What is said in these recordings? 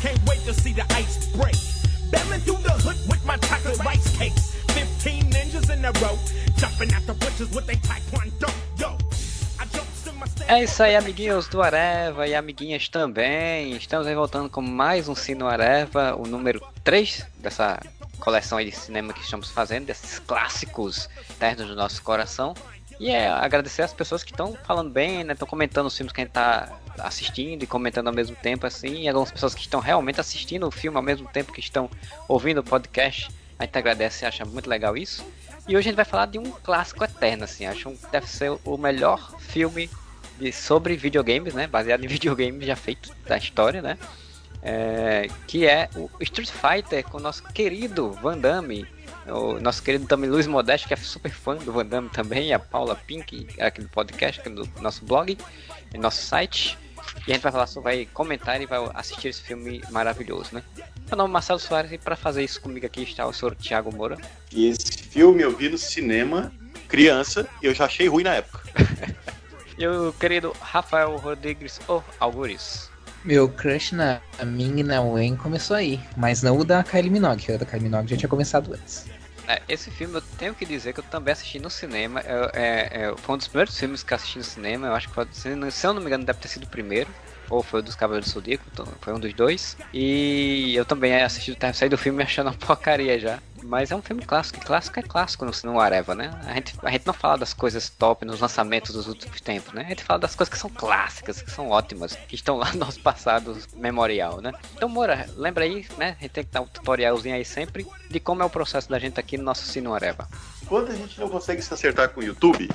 can't wait to see the ice break. Through the hood with my chocolate rice cakes. 15 ninjas in a row, jumping the bushes with their taekwondo. É isso aí, amiguinhos do Areva e amiguinhas também. Estamos aí voltando com mais um Sino Areva, o número 3 dessa coleção de cinema que estamos fazendo, desses clássicos ternos do nosso coração. E é agradecer as pessoas que estão falando bem, né? Estão comentando os filmes que a gente tá assistindo e comentando ao mesmo tempo, assim. E algumas pessoas que estão realmente assistindo o filme ao mesmo tempo que estão ouvindo o podcast. A gente agradece e acha muito legal isso. E hoje a gente vai falar de um clássico eterno, assim. Acho que deve ser o melhor filme de, sobre videogames, né? Baseado em videogames já feito da história, né? É, que é o Street Fighter com o nosso querido Van Damme o nosso querido também Luiz Modesto, que é super fã do Van Damme também, e a Paula Pink, aqui do podcast, aqui do nosso blog, no nosso site. E a gente vai falar sobre, vai comentar e vai assistir esse filme maravilhoso, né? Meu nome é Marcelo Soares e para fazer isso comigo aqui está o senhor Thiago Moura. E esse filme eu vi no cinema, criança, e eu já achei ruim na época. e o querido Rafael Rodrigues ou Algures. Meu crush na Ming na Wen começou aí, mas não o da Kylie Minogue, o da Kylie Minogue já tinha começado antes. É, esse filme eu tenho que dizer que eu também assisti no cinema. É, é, foi um dos primeiros filmes que assisti no cinema. Eu acho que se eu não me engano, deve ter sido o primeiro ou foi o dos Cavaleiros do Zodíaco, então foi um dos dois. E eu também assisti, saí do filme achando uma porcaria já. Mas é um filme clássico, e clássico é clássico no, no Areva, né? A gente, a gente não fala das coisas top nos lançamentos dos últimos tempos, né? A gente fala das coisas que são clássicas, que são ótimas, que estão lá no nosso passado memorial, né? Então, Moura, lembra aí, né? A gente tem que dar um tutorialzinho aí sempre de como é o processo da gente aqui no nosso Sino Areva. Quando a gente não consegue se acertar com o YouTube,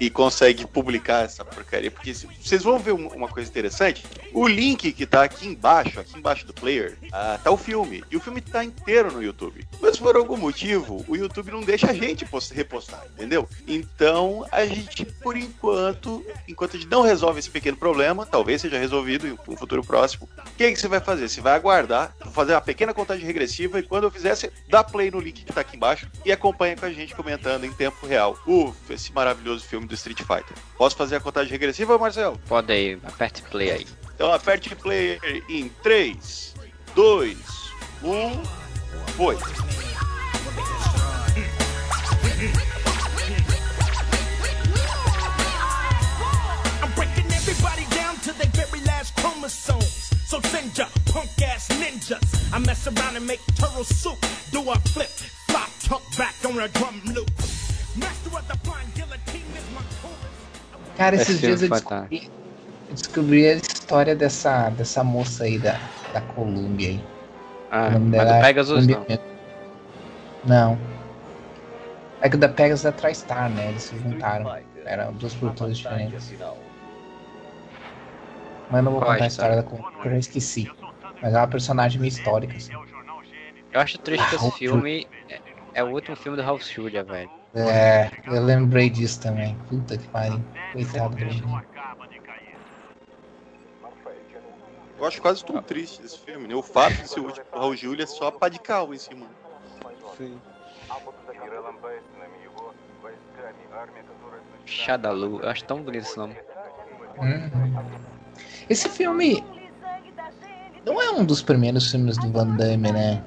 e consegue publicar essa porcaria. Porque vocês vão ver uma coisa interessante. O link que tá aqui embaixo, aqui embaixo do player, uh, tá o filme. E o filme tá inteiro no YouTube. Mas por algum motivo, o YouTube não deixa a gente repostar, entendeu? Então, a gente, por enquanto, enquanto a gente não resolve esse pequeno problema, talvez seja resolvido em um futuro próximo, o que, é que você vai fazer? Você vai aguardar, fazer uma pequena contagem regressiva e quando eu você dá play no link que tá aqui embaixo e acompanha com a gente comentando em tempo real. Ufa, esse maravilhoso filme do Street Fighter. Posso fazer a contagem regressiva, Marcel? Pode aí, aperte play aí. Então aperte play em 3, 2, 1, foi. So send ya punk ass ninjas. I mess around and make turtle soup. Do a flip, flop, tuck back on a drum loop. Master of the blind Cara, esses dias eu descobri, eu descobri, a história dessa, dessa moça aí da, da Columbia aí. Ah, o nome dela é Pegasus não. Não. É que o da Pegasus é TriStar, né? Eles se juntaram. Eram duas produtores diferentes. Mas eu não vou contar a história da Columbia, porque eu já esqueci. Mas é uma personagem meio histórica, assim. Eu acho triste que esse filme é, é o último filme do Ralph Julia, velho. É, eu lembrei disso também. Puta que pariu. Coitado do menino. Eu acho quase tudo triste desse filme, né? O fato de ser o último Raul Júlia é só pá de cal em cima. Sim. Shadalu, eu acho tão bonito esse nome. Hum. Esse filme não é um dos primeiros filmes do Van Damme, né?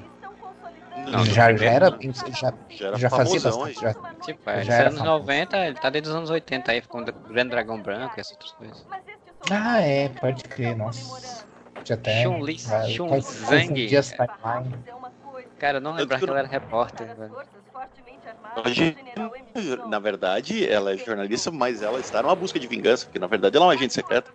Não, já, já, era, já, já, era já fazia bastante. Já, tipo, é, já era anos 90, ele tá desde os anos 80 aí, com o Grande Dragão Branco e essas outras coisas. Ah, é, pode crer, nossa. Já até. Chun Li, Chun Zhang. Cara, eu não lembro que ela era repórter, velho. Na verdade, ela é jornalista, mas ela está numa busca de vingança, porque na verdade ela é uma agente secreta.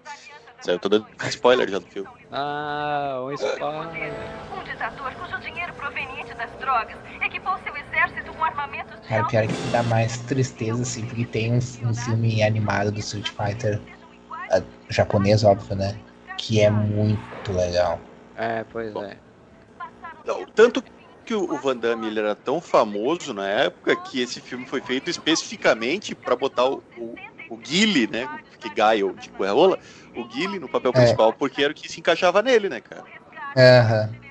Saiu todo spoiler já do filme. Ah, um spoiler. Um ditador cujo dinheiro proveniente das drogas equipou seu exército com armamentos de. Cara, pior que dá mais tristeza, assim, porque tem um, um filme animado do Street Fighter uh, japonês, óbvio, né? Que é muito legal. É, pois é. Não, tanto que o Van Damme ele era tão famoso na época que esse filme foi feito especificamente para botar o, o, o Guile, né? Que Gaio de Coerrola, o Guile no papel é. principal, é. porque era o que se encaixava nele, né, cara? Aham. Uhum.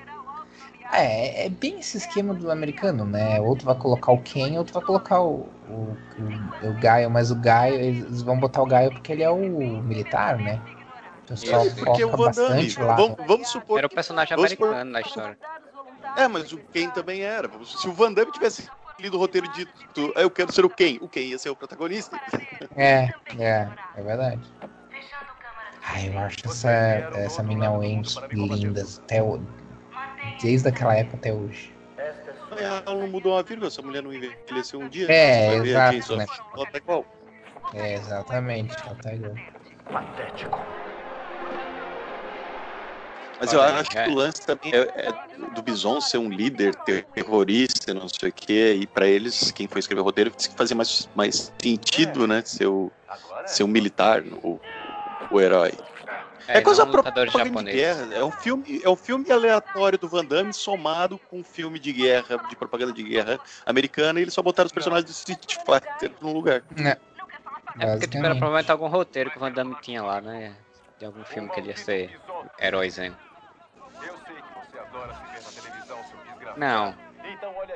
É, é bem esse esquema do americano, né? Outro vai colocar o Ken, outro vai colocar o, o, o, o Gaio, mas o Gaio, eles vão botar o Gaio porque ele é o militar, né? O pessoal Isso, foca o bastante lá. Vamos, vamos, supor. Era o personagem americano supor... na história. É, mas o Ken também era. Se o Van Damme tivesse lido o roteiro de tu, eu quero ser o Ken. O Ken ia ser o protagonista. É, é, é verdade. Ai, eu acho essa, essa mina Wayne linda até o, desde aquela época até hoje. Ela não mudou uma vírgula, essa mulher não envelheceu um dia. É, exato, né? Ela tá igual. É, exatamente, ela tá igual. Patético. Mas eu acho que o lance também é, é, do Bison ser um líder terrorista, não sei o quê, e para eles, quem foi escrever o roteiro, disse que fazia mais, mais sentido, né, ser, o, ser um militar, o, o herói. É, é coisa própria de guerra. É um, filme, é um filme aleatório do Van Damme somado com um filme de guerra, de propaganda de guerra americana, e eles só botaram os personagens do Street Fighter no lugar. É, é porque tipo, era provavelmente algum roteiro que o Van Damme tinha lá, né? De algum filme que ele ia ser heróizinho. Não.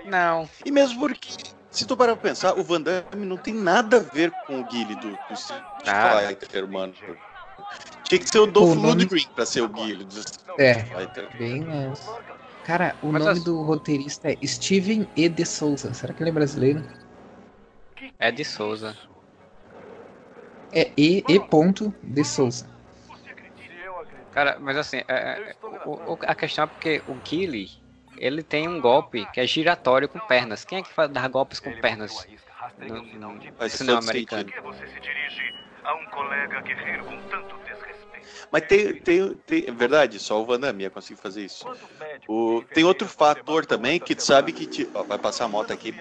Não. E mesmo porque, se tu parar pra pensar, o Van Damme não tem nada a ver com o Guile do, do Street Fighter, mano. Tinha que ser o Dolph nome... Lundgren pra ser o Street é. Bem menos. Cara, o Mas nome as... do roteirista é Steven E. de Souza. Será que ele é brasileiro? É de Souza. É E. e ponto de Souza. Cara, mas assim, é, é, o, o, a questão é porque o Guile ele tem um golpe que é giratório com pernas. Quem é que faz dar golpes com pernas no, no, no cinema americano? Mas tem, tem, tem, é verdade, só o Van Damme ia conseguir fazer isso. O, tem outro fator também que tu sabe que te, ó, vai passar a moto aqui.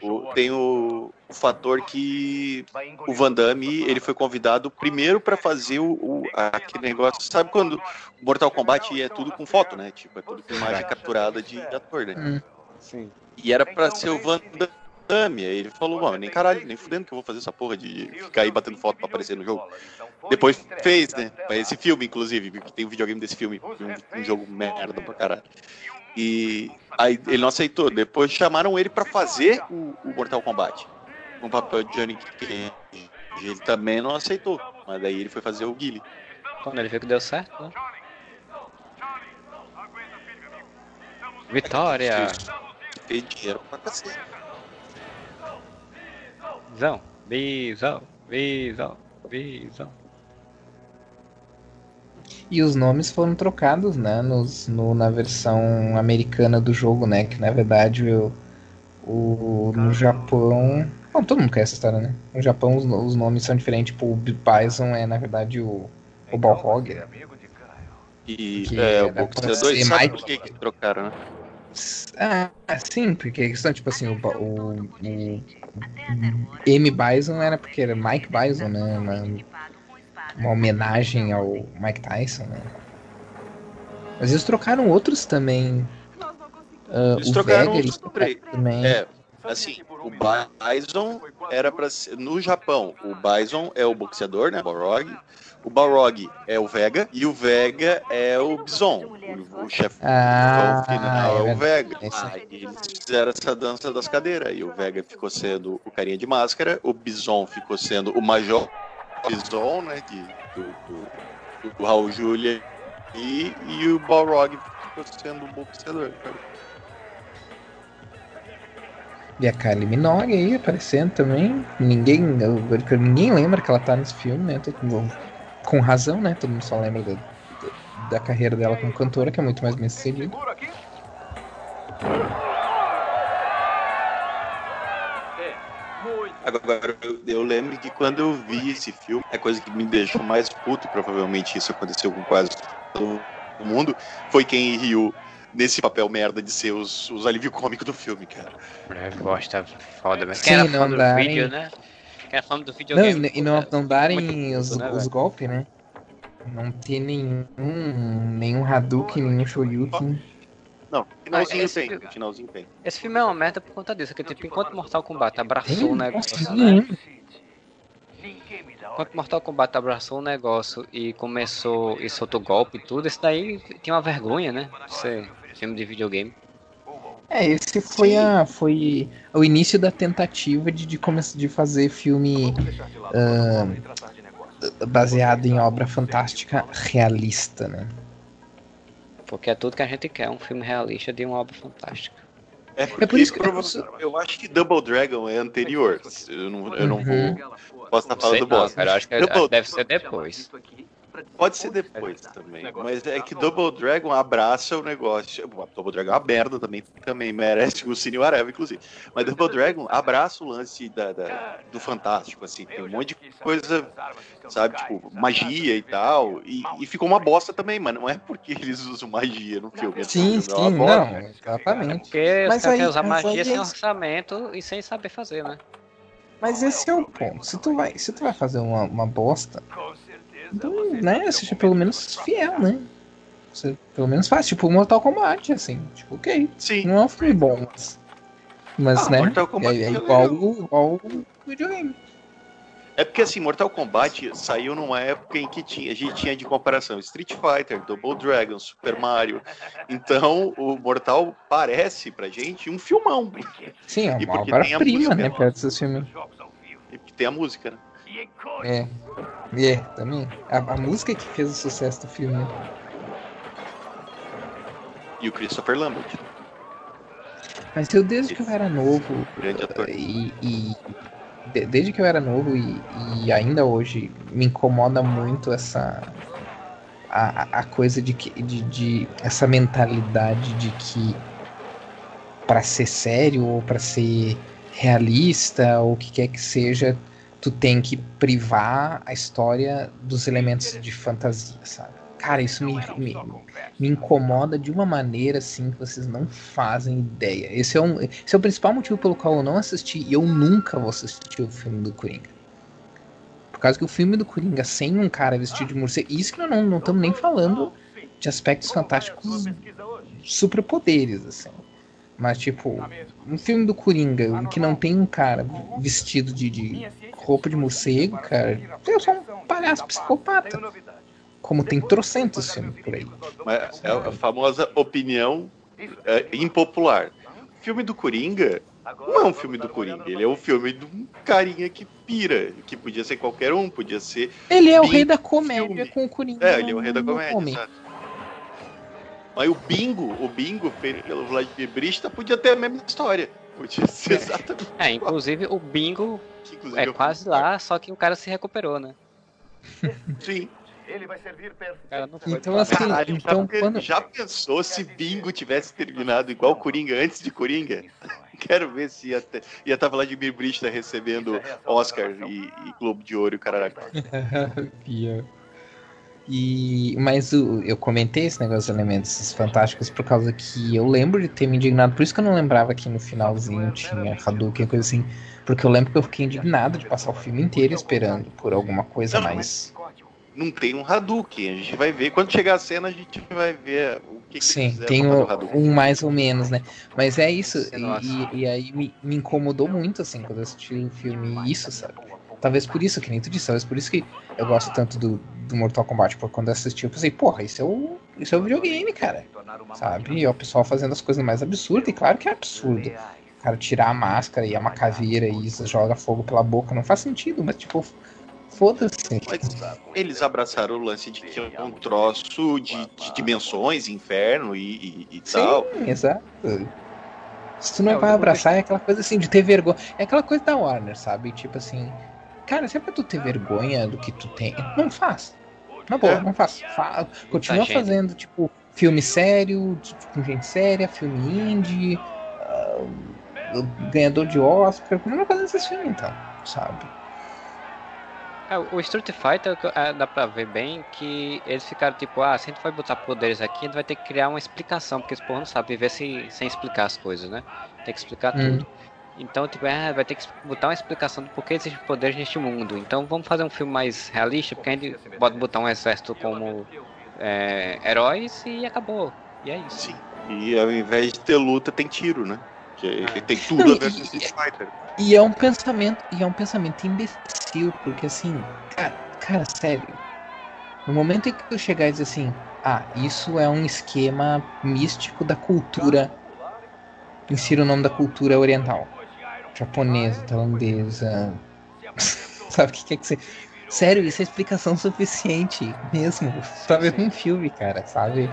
O, tem o, o, fator que o Van Damme ele foi convidado primeiro para fazer o, o, aquele negócio. Sabe quando Mortal Kombat é tudo com foto, né? Tipo, é tudo com imagem capturada de, de ator, né? Hum. Sim. E era para ser o Van Damme. Aí ele falou, mano, nem caralho, nem fudendo que eu vou fazer essa porra de ficar aí batendo foto pra aparecer no jogo. Depois fez, né? Esse filme, inclusive, que tem um videogame desse filme, um, um jogo merda pra caralho. E aí ele não aceitou. Depois chamaram ele para fazer o, o, Mortal Kombat. Com o papel de Johnny Cage. Ele também não aceitou. Mas daí ele foi fazer o Guile. Quando ele viu que deu certo, né? Vitória! Fez dinheiro pra cacete. Visão, visão, visão, visão. E os nomes foram trocados, né, nos, no, na versão americana do jogo, né, que na verdade o, o no Japão... Bom, todo mundo conhece essa história, né? No Japão os, os nomes são diferentes, tipo, o Bison é na verdade o, o Balrog. E que é, o boxeador, sabe mais... por que, que trocaram, né? Ah, sim, porque a questão, tipo assim, o, o, o M. Bison era porque era Mike Bison, né? Uma, uma homenagem ao Mike Tyson, né? Mas eles trocaram outros também. Uh, eles trocaram Vega, eles trocaram também. É, assim, o Bison era para no Japão, o Bison é o boxeador, né, Balrog. O Balrog é o Vega e o Vega é o Bison. O, o chefe ah, final é, é o Vega. Aí eles fizeram essa dança das cadeiras. E o Vega ficou sendo o carinha de máscara, o Bison ficou sendo o Major Bison, né? De, do, do, do Raul Julia. E, e o Balrog ficou sendo o boxeador. E a Kylie Minogue aí aparecendo também. Ninguém, ninguém lembra que ela tá nesse filme, né? Com razão, né? Todo mundo só lembra da, da carreira dela como cantora, que é muito mais bem sucedida. Agora, eu, eu, lembro que quando eu vi esse filme, a coisa que me deixou mais puto, provavelmente isso aconteceu com quase todo mundo, foi quem riu nesse papel merda de ser os, os alívio cômico do filme, cara. É, bosta foda, mas quem era fã do vídeo, né? Era fã do videogame. Não, e não, não darem os, né, os golpes, né? Não ter nenhum, nenhum Hadouken, nenhum Shoryuken. Não, finalzinho tem, filme, finalzinho tem. Esse filme é uma merda por conta disso, que tipo, enquanto Mortal Kombat abraçou o negócio, né? Enquanto Mortal Kombat abraçou o negócio e começou e soltou golpe e tudo, esse daí tinha uma vergonha, né? Ser filme de videogame. É, esse foi a foi o início da tentativa de, de começar de fazer filme uh, baseado em obra fantástica realista, né? Porque é tudo que a gente quer, um filme realista de uma obra fantástica. É, é por isso que eu, eu acho que Double Dragon é anterior. Eu não, eu não uhum. vou. Posso estar falando bosta. Cara, acho que Double... deve ser depois. Pode ser depois também. Mas é que Double Dragon abraça o negócio. Double Dragon é uma merda também, também merece o Cine Areva, inclusive. Mas Double Dragon abraça o lance da, da, do fantástico, assim. Tem um monte de coisa, sabe, tipo, magia e tal. E, e, ficou uma bosta também, mas não é porque eles usam magia no filme. É sim, sim, não, não, exatamente. Porque mas os caras usar magia sem orçamento e sem saber fazer, né? Mas esse é o ponto. Se tu vai, se tu vai fazer uma, uma bosta, então, né, seja pelo menos fiel, né? Você pelo menos faz, tipo Mortal Kombat, assim. Tipo, ok. Sim. Não é um filme bom, mas. Mas, ah, né? Mortal Kombat é, é igual, igual o videogame. É porque assim, Mortal Kombat saiu numa época em que tinha, a gente tinha de comparação Street Fighter, Double Dragon, Super Mario. Então o Mortal parece pra gente um filmão. Sim, é uma obra-prima, né, perto desses filmes. E porque tem a música, né? É. É, também. A, a, música que fez o sucesso do filme. Né? E o Christopher Lambert. Mas eu desde que eu era novo. Grande ator. E, e de, desde que eu era novo e, e, ainda hoje me incomoda muito essa. A, a coisa de que. De, de essa mentalidade de que para ser sério ou para ser realista ou o que quer que seja, tu tem que privar a história dos elementos de fantasia, sabe? Cara, isso me, me, me, incomoda de uma maneira assim que vocês não fazem ideia. Esse é, um, esse é o principal motivo pelo qual eu não assisti e eu nunca vou assistir o filme do Coringa. Por causa que o filme do Coringa sem um cara vestido de morcego. Isso que nós não estamos nem falando de aspectos fantásticos superpoderes, assim. Mas, tipo, um filme do Coringa que não tem um cara vestido de, de roupa de morcego, cara, eu sou um palhaço psicopata. Como tem trocentos filmes por aí. É a famosa opinião é, impopular. Filme do Coringa não é um filme do Coringa, ele é um filme de um carinha que pira, que podia ser qualquer um, podia ser. Ele é o rei da comédia filme. com o Coringa. É, ele é o rei da comédia, Mas o Bingo, o Bingo feito pelo Vladimir Brista, podia ter a mesma história. Podia ser exatamente. É, inclusive o Bingo inclusive é quase lá, só que o cara se recuperou, né? Sim. Ele vai servir então, assim, Caralho, então, já, quando... já pensou se Bingo tivesse terminado igual Coringa antes de Coringa? Quero ver se ia estar ia tá Vladimir Brista recebendo Oscar e, e Globo de Ouro e o caralho. E, mas o, eu comentei esse negócio dos elementos fantásticos por causa que eu lembro de ter me indignado. Por isso que eu não lembrava que no finalzinho tinha Hadouken, coisa assim. Porque eu lembro que eu fiquei indignado de passar o filme inteiro esperando por alguma coisa não, mais. Não tem um Hadouken, a gente vai ver. Quando chegar a cena, a gente vai ver o que, que Sim, tem um, um, mais ou menos, né? Mas é isso. E, e, aí me, me, incomodou muito, assim, quando eu assisti o filme, isso, sabe? Talvez por isso, que nem tu disse, talvez por isso que eu gosto tanto do, do Mortal Kombat, porque quando eu assisti eu pensei, porra, isso é o, isso é o videogame, cara. Sabe? E é o pessoal fazendo as coisas mais absurdas, e claro que é absurdo cara tirar a máscara e é uma caveira e joga fogo pela boca, não faz sentido, mas tipo, foda-se. Eles abraçaram o lance de que é um troço de, de dimensões, inferno e, e, e Sim, tal. exato. Se tu não é, vai abraçar, é aquela coisa assim de ter vergonha. É aquela coisa da Warner, sabe? Tipo assim, cara, se é pra tu ter vergonha do que tu tem, não faz. Na boa, é. não faz. Fa continua tá, fazendo, tipo, filme sério, com gente séria, filme indie. Uh, ganhador de Oscar, não fazer esses filmes então, sabe? É, o Street Fighter é, dá pra ver bem que eles ficaram tipo, ah, se a gente vai botar poderes aqui, a gente vai ter que criar uma explicação, porque esse povo não sabe viver sem, sem explicar as coisas, né? Tem que explicar hum. tudo. Então, tipo, é, vai ter que botar uma explicação do porquê existem poderes neste mundo. Então, vamos fazer um filme mais realista, porque a gente pode botar um exército como é, heróis e acabou. E é isso. Sim. E ao invés de ter luta, tem tiro, né? Porque tem tudo Não, a ver com Street Fighter. E é um pensamento, e é um pensamento imbecil, porque assim, cara, cara, sério. No momento em que eu chegar e dizer assim, ah, isso é um esquema místico da cultura. Insira o nome da cultura oriental. Japonesa, tailandesa. Sabe o que quer que você. Sério, isso é explicação suficiente mesmo. Pra ver um filme, cara, sabe?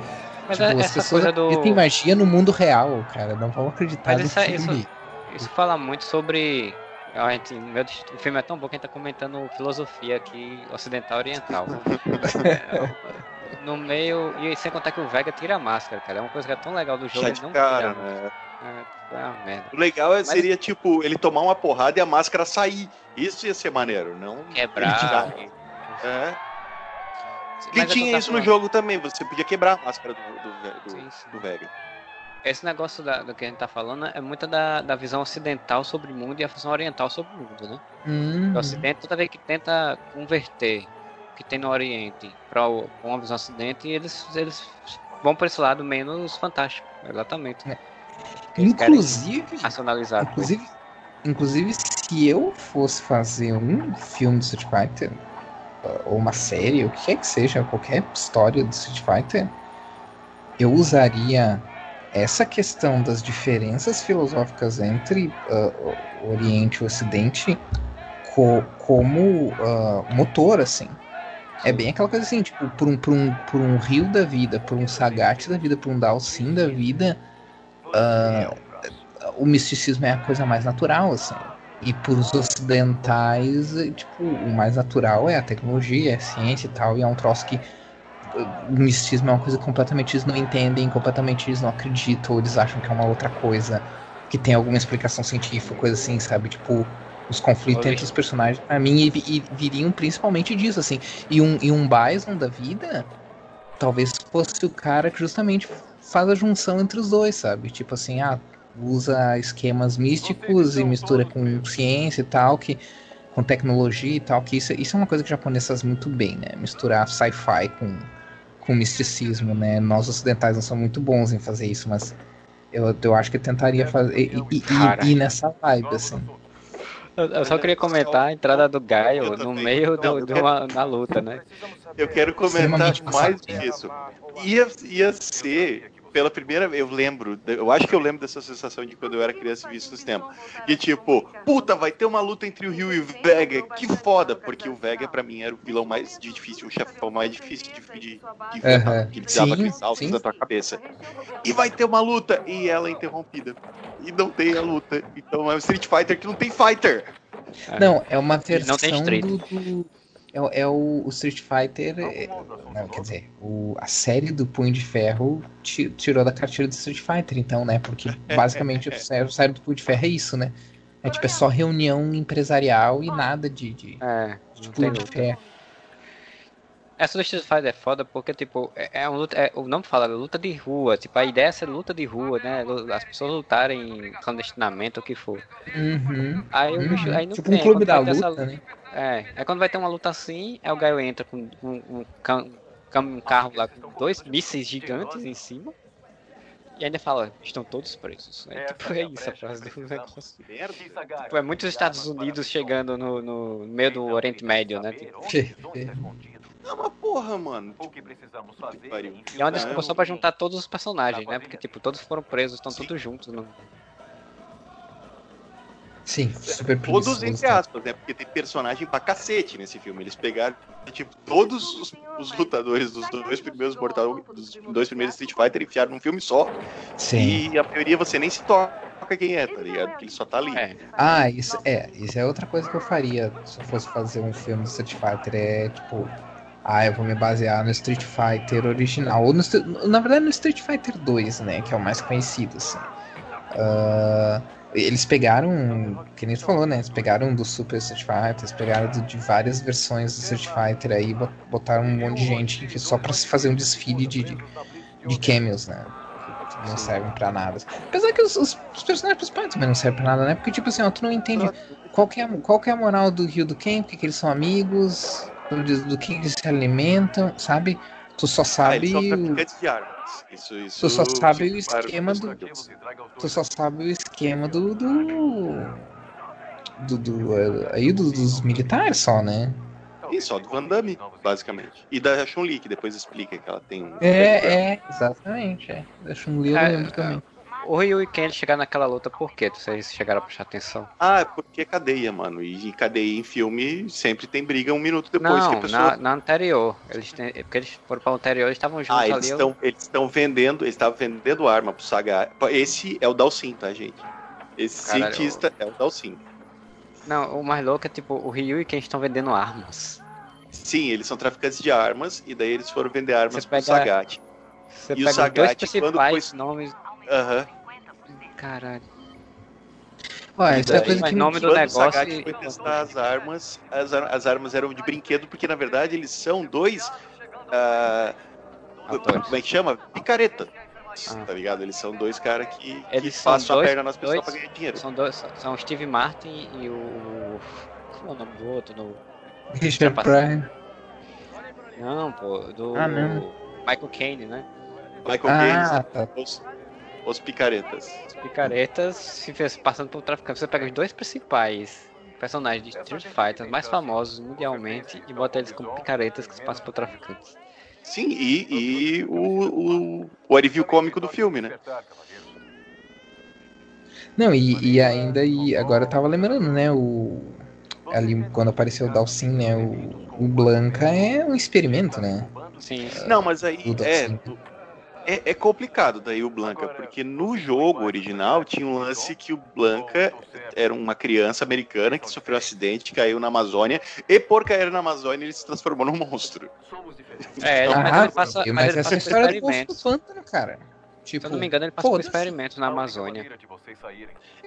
Mas tipo, é, as pessoas do... tem magia no mundo real, cara. Não vão acreditar Mas isso, filme. Isso, isso fala muito sobre a gente, meu, o filme é tão bom que a gente tá comentando filosofia aqui ocidental oriental. no meio. E sem contar que o Vega tira a máscara, cara. É uma coisa que é tão legal do jogo. ele não cara, tira né? É, é merda. O legal é, Mas... seria, tipo, ele tomar uma porrada e a máscara sair. Isso ia ser maneiro, não. Quebrar. É. E tinha isso falando... no jogo também, você podia quebrar a máscara do, do, do, sim, sim. do Vega. Esse negócio da, do que a gente tá falando é muito da, da visão ocidental sobre o mundo e a visão oriental sobre o mundo, né? Hum. O ocidente toda vez que tenta converter o que tem no oriente para uma visão ocidente, eles, eles vão para esse lado menos fantástico, exatamente. É. Inclusive, nacionalizado. Inclusive, inclusive, se eu fosse fazer um filme do Street Fighter, ou uma série, o que quer que seja, qualquer história do Street Fighter, eu usaria essa questão das diferenças filosóficas entre uh, Oriente e Ocidente co como uh, motor, assim. É bem aquela coisa assim, tipo, por um, por um, por um rio da vida, por um Sagat da vida, por um Dalsim da vida, uh, o misticismo é a coisa mais natural, assim. E por os ocidentais, tipo, o mais natural é a tecnologia, é a ciência e tal, e é um troço que o misticismo é uma coisa que completamente eles não entendem, completamente eles não acreditam, ou eles acham que é uma outra coisa, que tem alguma explicação científica, coisa assim, sabe? Tipo, os conflitos entre os personagens, pra mim, e, e, viriam principalmente disso, assim. E um, e um Bison da vida, talvez fosse o cara que justamente faz a junção entre os dois, sabe? Tipo assim, ah, usa esquemas místicos e mistura com ciência e tal, que com tecnologia e tal, que isso, isso é uma coisa que os japoneses fazem muito bem, né? Misturar sci-fi com, com misticismo, né? Nós ocidentais não somos muito bons em fazer isso, mas eu, eu acho que eu tentaria fazer e, e, e, e nessa vibe, assim. Eu só queria comentar a entrada do Gaio no meio do, de uma, na luta, né? Eu quero comentar mais disso. Ia, ia ser pela primeira vez, eu lembro, eu acho que eu lembro dessa sensação de quando eu era criança e vi isso no cinema. E tipo, puta, vai ter uma luta entre o Ryu e o Vega, que foda, porque o Vega pra mim era o vilão mais difícil, o chefão mais difícil de, de, de enfrentar, que ele dava aqueles saltos na tua cabeça. E vai ter uma luta, e ela é interrompida. E não tem a luta. Então é um Street Fighter que não tem fighter. Não, é uma versão do, do é, é o, o, Street Fighter. É, não, quer dizer, o, a série do Punho de Ferro tirou da cartilha do Street Fighter, então, né? Porque basicamente o série do Punho de Ferro é isso, né? É tipo, é só reunião empresarial e nada de, de, é, de Punho de Ferro. Essa do Street Fighter é foda porque, tipo, é, é, um luta, é, o nome fala luta de rua. Tipo, a ideia é ser luta de rua, né? As pessoas lutarem clandestinamente, o que for. Uhum, aí o bicho, aí não tipo tem, um clube da luta, essa, né? É, é quando vai ter uma luta assim, é o Gaio entra com um, um, um, um carro lá com dois mísseis gigantes em cima. E ainda fala, estão todos presos. É, tipo, é isso a frase do negócio. Tipo, é muitos Estados Unidos chegando no, no meio do Oriente Médio, né? Tipo. Não, mas porra, mano. O que precisamos fazer e é uma desculpa só pra juntar todos os personagens, né? Porque, tipo, todos foram presos, estão todos juntos no, Sim, super Todos entre aspas, né? Porque tem personagem pra cacete nesse filme. Eles pegaram, tipo, todos os, os lutadores dos dois primeiros Mortal, dos dois primeiros Street Fighter enfiaram num filme só. Sim. E a maioria você nem se toca quem é, tá ligado? Porque ele só tá ali. É. Ah, isso é, isso é outra coisa que eu faria se eu fosse fazer um filme de Street Fighter. É tipo. Ah, eu vou me basear no Street Fighter original. Ou no, na verdade no Street Fighter 2, né? Que é o mais conhecido, assim. Uh, eles pegaram, que nem tu falou, né? Eles pegaram do Super Street Fighter, eles pegaram de várias versões do Street Fighter aí, botaram um monte de gente que só pra se fazer um desfile de, de, de cameos, né? Que não servem pra nada. Apesar que os, os, os personagens principais também não servem pra nada, né? Porque, tipo assim, ó, tu não entende qual que é, qual que é a moral do Rio do Ken, porque que eles são amigos, do, do que eles se alimentam, sabe? Tu só sabe. Ah, de arma. Isso, isso, tu só sabe o esquema do. Tu só sabe o esquema do. do, do, do aí do, dos militares só, né? Isso, só do Van Damme, basicamente. E da Chun-Li, que depois explica que ela tem um. É, é, exatamente. É. Da Chun-Li eu é, lembro também. O Ryu e Ken chegaram naquela luta por quê? Vocês chegaram a prestar atenção? Ah, é porque é cadeia, mano. E cadeia em filme sempre tem briga um minuto depois não, que a pessoa. Na, na anterior. Eles têm, porque eles foram pra anterior, eles estavam juntos ah, eles. Estão, eu... Eles estão vendendo, eles estavam vendendo arma pro Saga. Esse é o Dalsin, tá, gente? Esse Caralho, cientista eu... é o Dalsin. Não, o mais louco é tipo, o Ryu e Ken estão vendendo armas. Sim, eles são traficantes de armas, e daí eles foram vender armas Você pro pega... Sagat. Você e pega o Sagat, dois principais foi... nomes. Aham. Caralho. Ué, isso é coisa que nome do negócio. O Sagat foi testar as armas. As, as, armas eram de brinquedo, porque na verdade eles são dois. Uh, como é que chama? Picareta. Ah. Tá ligado? Eles são dois caras que, eles que passam dois, a perna nas pessoas dois, pra ganhar dinheiro. São, dois, são Steve Martin e o. Qual é o nome do outro? No... Richard Pryor. Não, pô, do ah. Michael Caine, né? Michael ah, Caine. Tá. Os, os picaretas. Os picaretas se fez passando por traficante. Você pega os dois principais personagens de Street Fighter mais famosos mundialmente e bota eles como picaretas que se passam por traficantes. Sim, e, e o, o, o alívio cômico do filme, né? Não, e, e ainda, e agora eu tava lembrando, né, o, ali quando apareceu o Dalsin, né, o, o Blanca é um experimento, né? Sim. Não, mas aí é, é, é, complicado daí o Blanca, porque no jogo original tinha um lance que o Blanca era uma criança americana que sofreu um acidente, caiu na Amazônia, e por cair na Amazônia ele se transformou num monstro. É, ah, mas, ele passa, mas, mas essa história do Pântano, cara. Tipo, Se eu não me engano, ele passou por experimentos na Amazônia.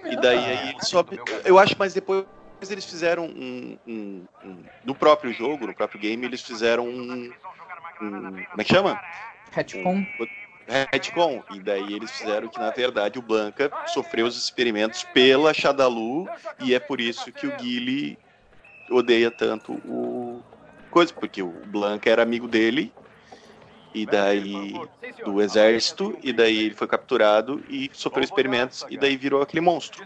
E daí aí ele sobe. Eu acho, mas depois eles fizeram um, um, um, No próprio jogo, no próprio game, eles fizeram um. um como é que chama? Retcon. Um, retcon. E daí eles fizeram que, na verdade, o Blanca sofreu os experimentos pela Shadalu e é por isso que o Guile odeia tanto o coisa, porque o Blanca era amigo dele e daí do exército, e daí ele foi capturado e sofreu experimentos, e daí virou aquele monstro.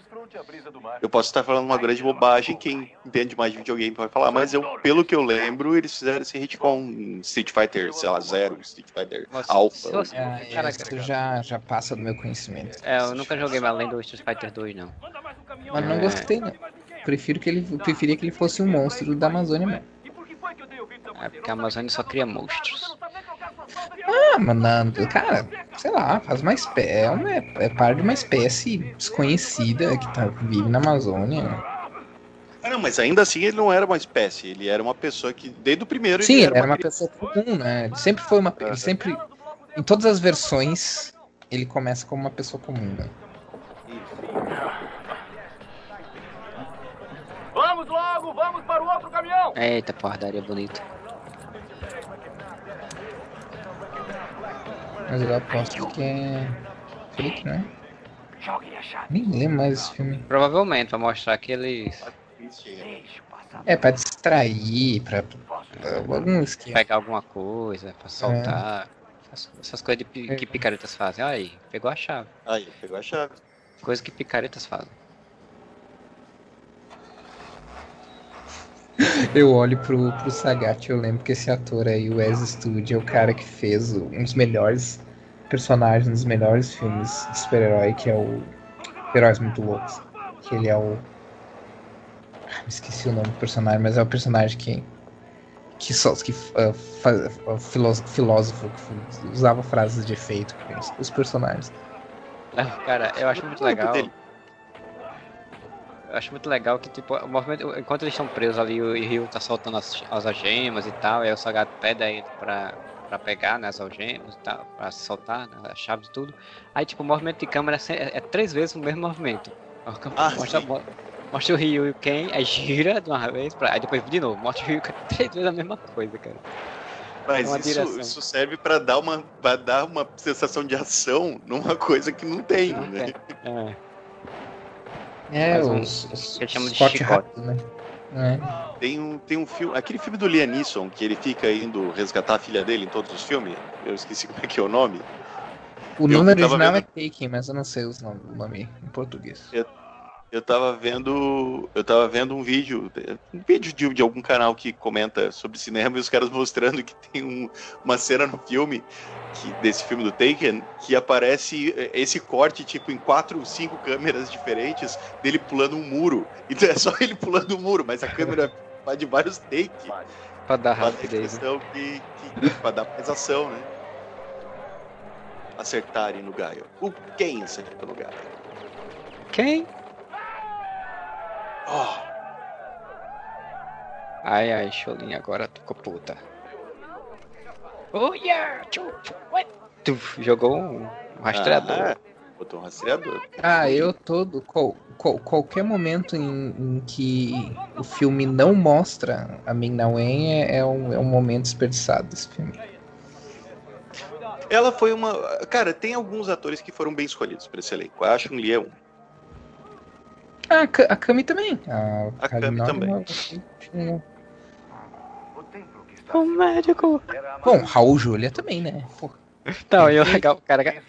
Eu posso estar falando uma grande bobagem, quem entende mais de videogame pode falar, mas eu, pelo que eu lembro, eles fizeram esse retcon em Street Fighter, sei lá, Zero, Street Fighter Nossa, Alpha. É, isso já, já passa do meu conhecimento. É, eu nunca joguei além do Street Fighter 2, não. Mas não é... gostei, não. Prefiro que ele, preferia que ele fosse um monstro da Amazônia mesmo. É porque a Amazônia só cria monstros. Ah, mano, cara, sei lá, faz uma espécie. É, uma, é parte de uma espécie desconhecida que tá, vive na Amazônia. Ah, não, mas ainda assim ele não era uma espécie, ele era uma pessoa que, desde o primeiro. Sim, ele era, era uma, uma pessoa comum, né? Ele sempre foi uma. Ele sempre. Em todas as versões, ele começa como uma pessoa comum, né? Vamos logo, vamos para o outro caminhão! Eita, porradaria bonita. Mas eu aposto que é fake, né? Nem lembro mais esse filme. Provavelmente, pra mostrar que eles. É, pra distrair, pra. algum esquema. Pegar alguma coisa, pra soltar. É. Essas coisas de, que picaretas fazem. Aí, pegou a chave. Aí, pegou a chave. Coisa que picaretas fazem. Eu olho pro, pro Sagat e eu lembro que esse ator aí, o Wes Studi, é o cara que fez um dos melhores personagens, um dos melhores filmes de super-herói, que é o Heróis Muito Loucos. Que ele é o. Ah, esqueci o nome do personagem, mas é o personagem que. Que, só, que uh, faz, uh, filósofo, filósofo que usava frases de efeito com os, os personagens. Cara, eu acho muito legal. Acho muito legal que, tipo, o movimento, enquanto eles estão presos ali, o Ryu tá soltando as, as algemas e tal, e aí o Sagat pede a ele pra, pra pegar né, as algemas e tal, pra soltar, né, as chaves e tudo. Aí, tipo, o movimento de câmera é, é três vezes o mesmo movimento. Ah, mostra, mostra o Ryu e o Ken, aí gira de uma vez, pra, aí depois de novo, mostra o Ryu e o Ken, três vezes a mesma coisa, cara. Mas é isso, isso, serve para dar uma, pra dar uma sensação de ação numa coisa que não tem, né? É. É, um, os, os, que chama de chicote, né? É. Tem um, tem um filme, aquele filme do Liam Neeson, que ele fica indo resgatar a filha dele em todos os filmes. Eu esqueci como é que é o nome. O nome original vendo... é Taken, mas eu não sei o nome em português. Eu, eu tava vendo. Eu tava vendo um vídeo. Um vídeo de, de algum canal que comenta sobre cinema e os caras mostrando que tem um, uma cena no filme. Que, desse filme do Taken, que aparece esse corte, tipo, em quatro, cinco câmeras diferentes, dele pulando um muro. Então é só ele pulando um muro, mas a câmera vai de vários takes. Pra dar rapidez. Né? Que, que, pra dar mais ação, né? Acertarem no Gaio. O quem acerta no Gaio? Quem? Oh. Ai, ai, Cholin, agora ficou puta. Oh, yeah! Tuf, jogou um rastreador. Ah, botou um rastreador. Ah, eu todo. Qual, qual, qualquer momento em, em, que o filme não mostra a Ming Na Wen é, é, um, é um momento desperdiçado desse filme. Ela foi uma. Cara, tem alguns atores que foram bem escolhidos para esse elenco. A Chun-Li é um. Ah, a Kami também. A, a Kami também. O médico. Bom, Raul Júlia também, né? Não, eu legal, cara.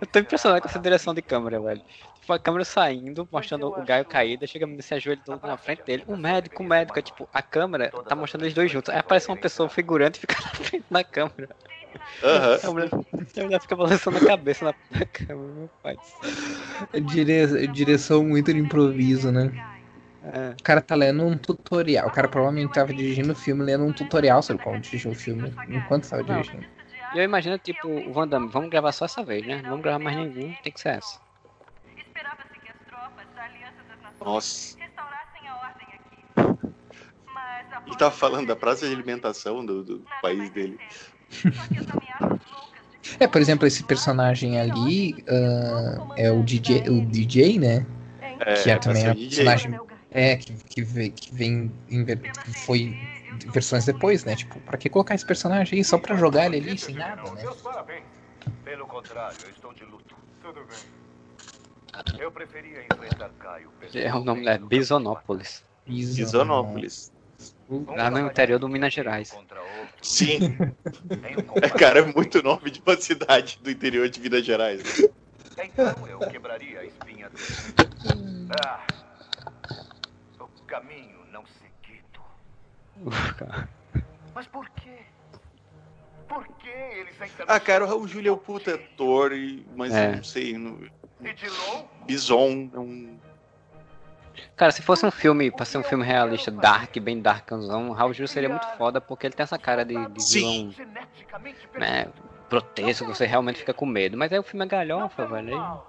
Eu tô impressionado com essa direção de câmera, velho. Tipo, a câmera saindo, mostrando o Gaio caído, chega se ajoelha na frente dele. O médico, o médico, é tipo, a câmera tá mostrando eles dois juntos. Aí aparece uma pessoa figurante e fica na frente da câmera. Uhum. A, mulher, a mulher fica balançando a cabeça na, na câmera, meu pai. Dire, direção muito de improviso, né? É. O cara tá lendo um tutorial. O cara provavelmente tava dirigindo o filme, lendo um tutorial sobre como dirigir o filme enquanto tava dirigindo. E eu imagino, tipo, o Van Damme, vamos gravar só essa vez, né? Não vamos gravar mais nenhum, tem que ser essa. Nossa. Ele tava falando da praça de alimentação do, do país dele. É, por exemplo, esse personagem ali uh, é o DJ, o DJ, né? É, que é também um personagem é, que, que, vem, que vem que foi versões depois, né? Tipo, pra que colocar esse personagem aí só pra jogar ele ali sem nada, né? Pelo contrário, eu estou de luto. Tudo bem. Eu preferia enfrentar Caio. É o nome é Bisonópolis. Bisonópolis. Lá no interior do Minas Gerais. Sim. é, cara, é muito nome de uma cidade do interior de Minas Gerais. Então eu quebraria a espinha do... Ah, o caminho não seguido. Mas por quê? Por que eles ainda Ah, cara, o Raul Júlio é o puta ator, mas é. não sei. Não... Bison é um Cara, se fosse um filme, pra ser um filme realista, dark, bem darkzão, Raul Gil seria muito foda, porque ele tem essa cara de, de vilão, né, grotesco, você realmente fica com medo. Mas aí o filme é galhofa, velho.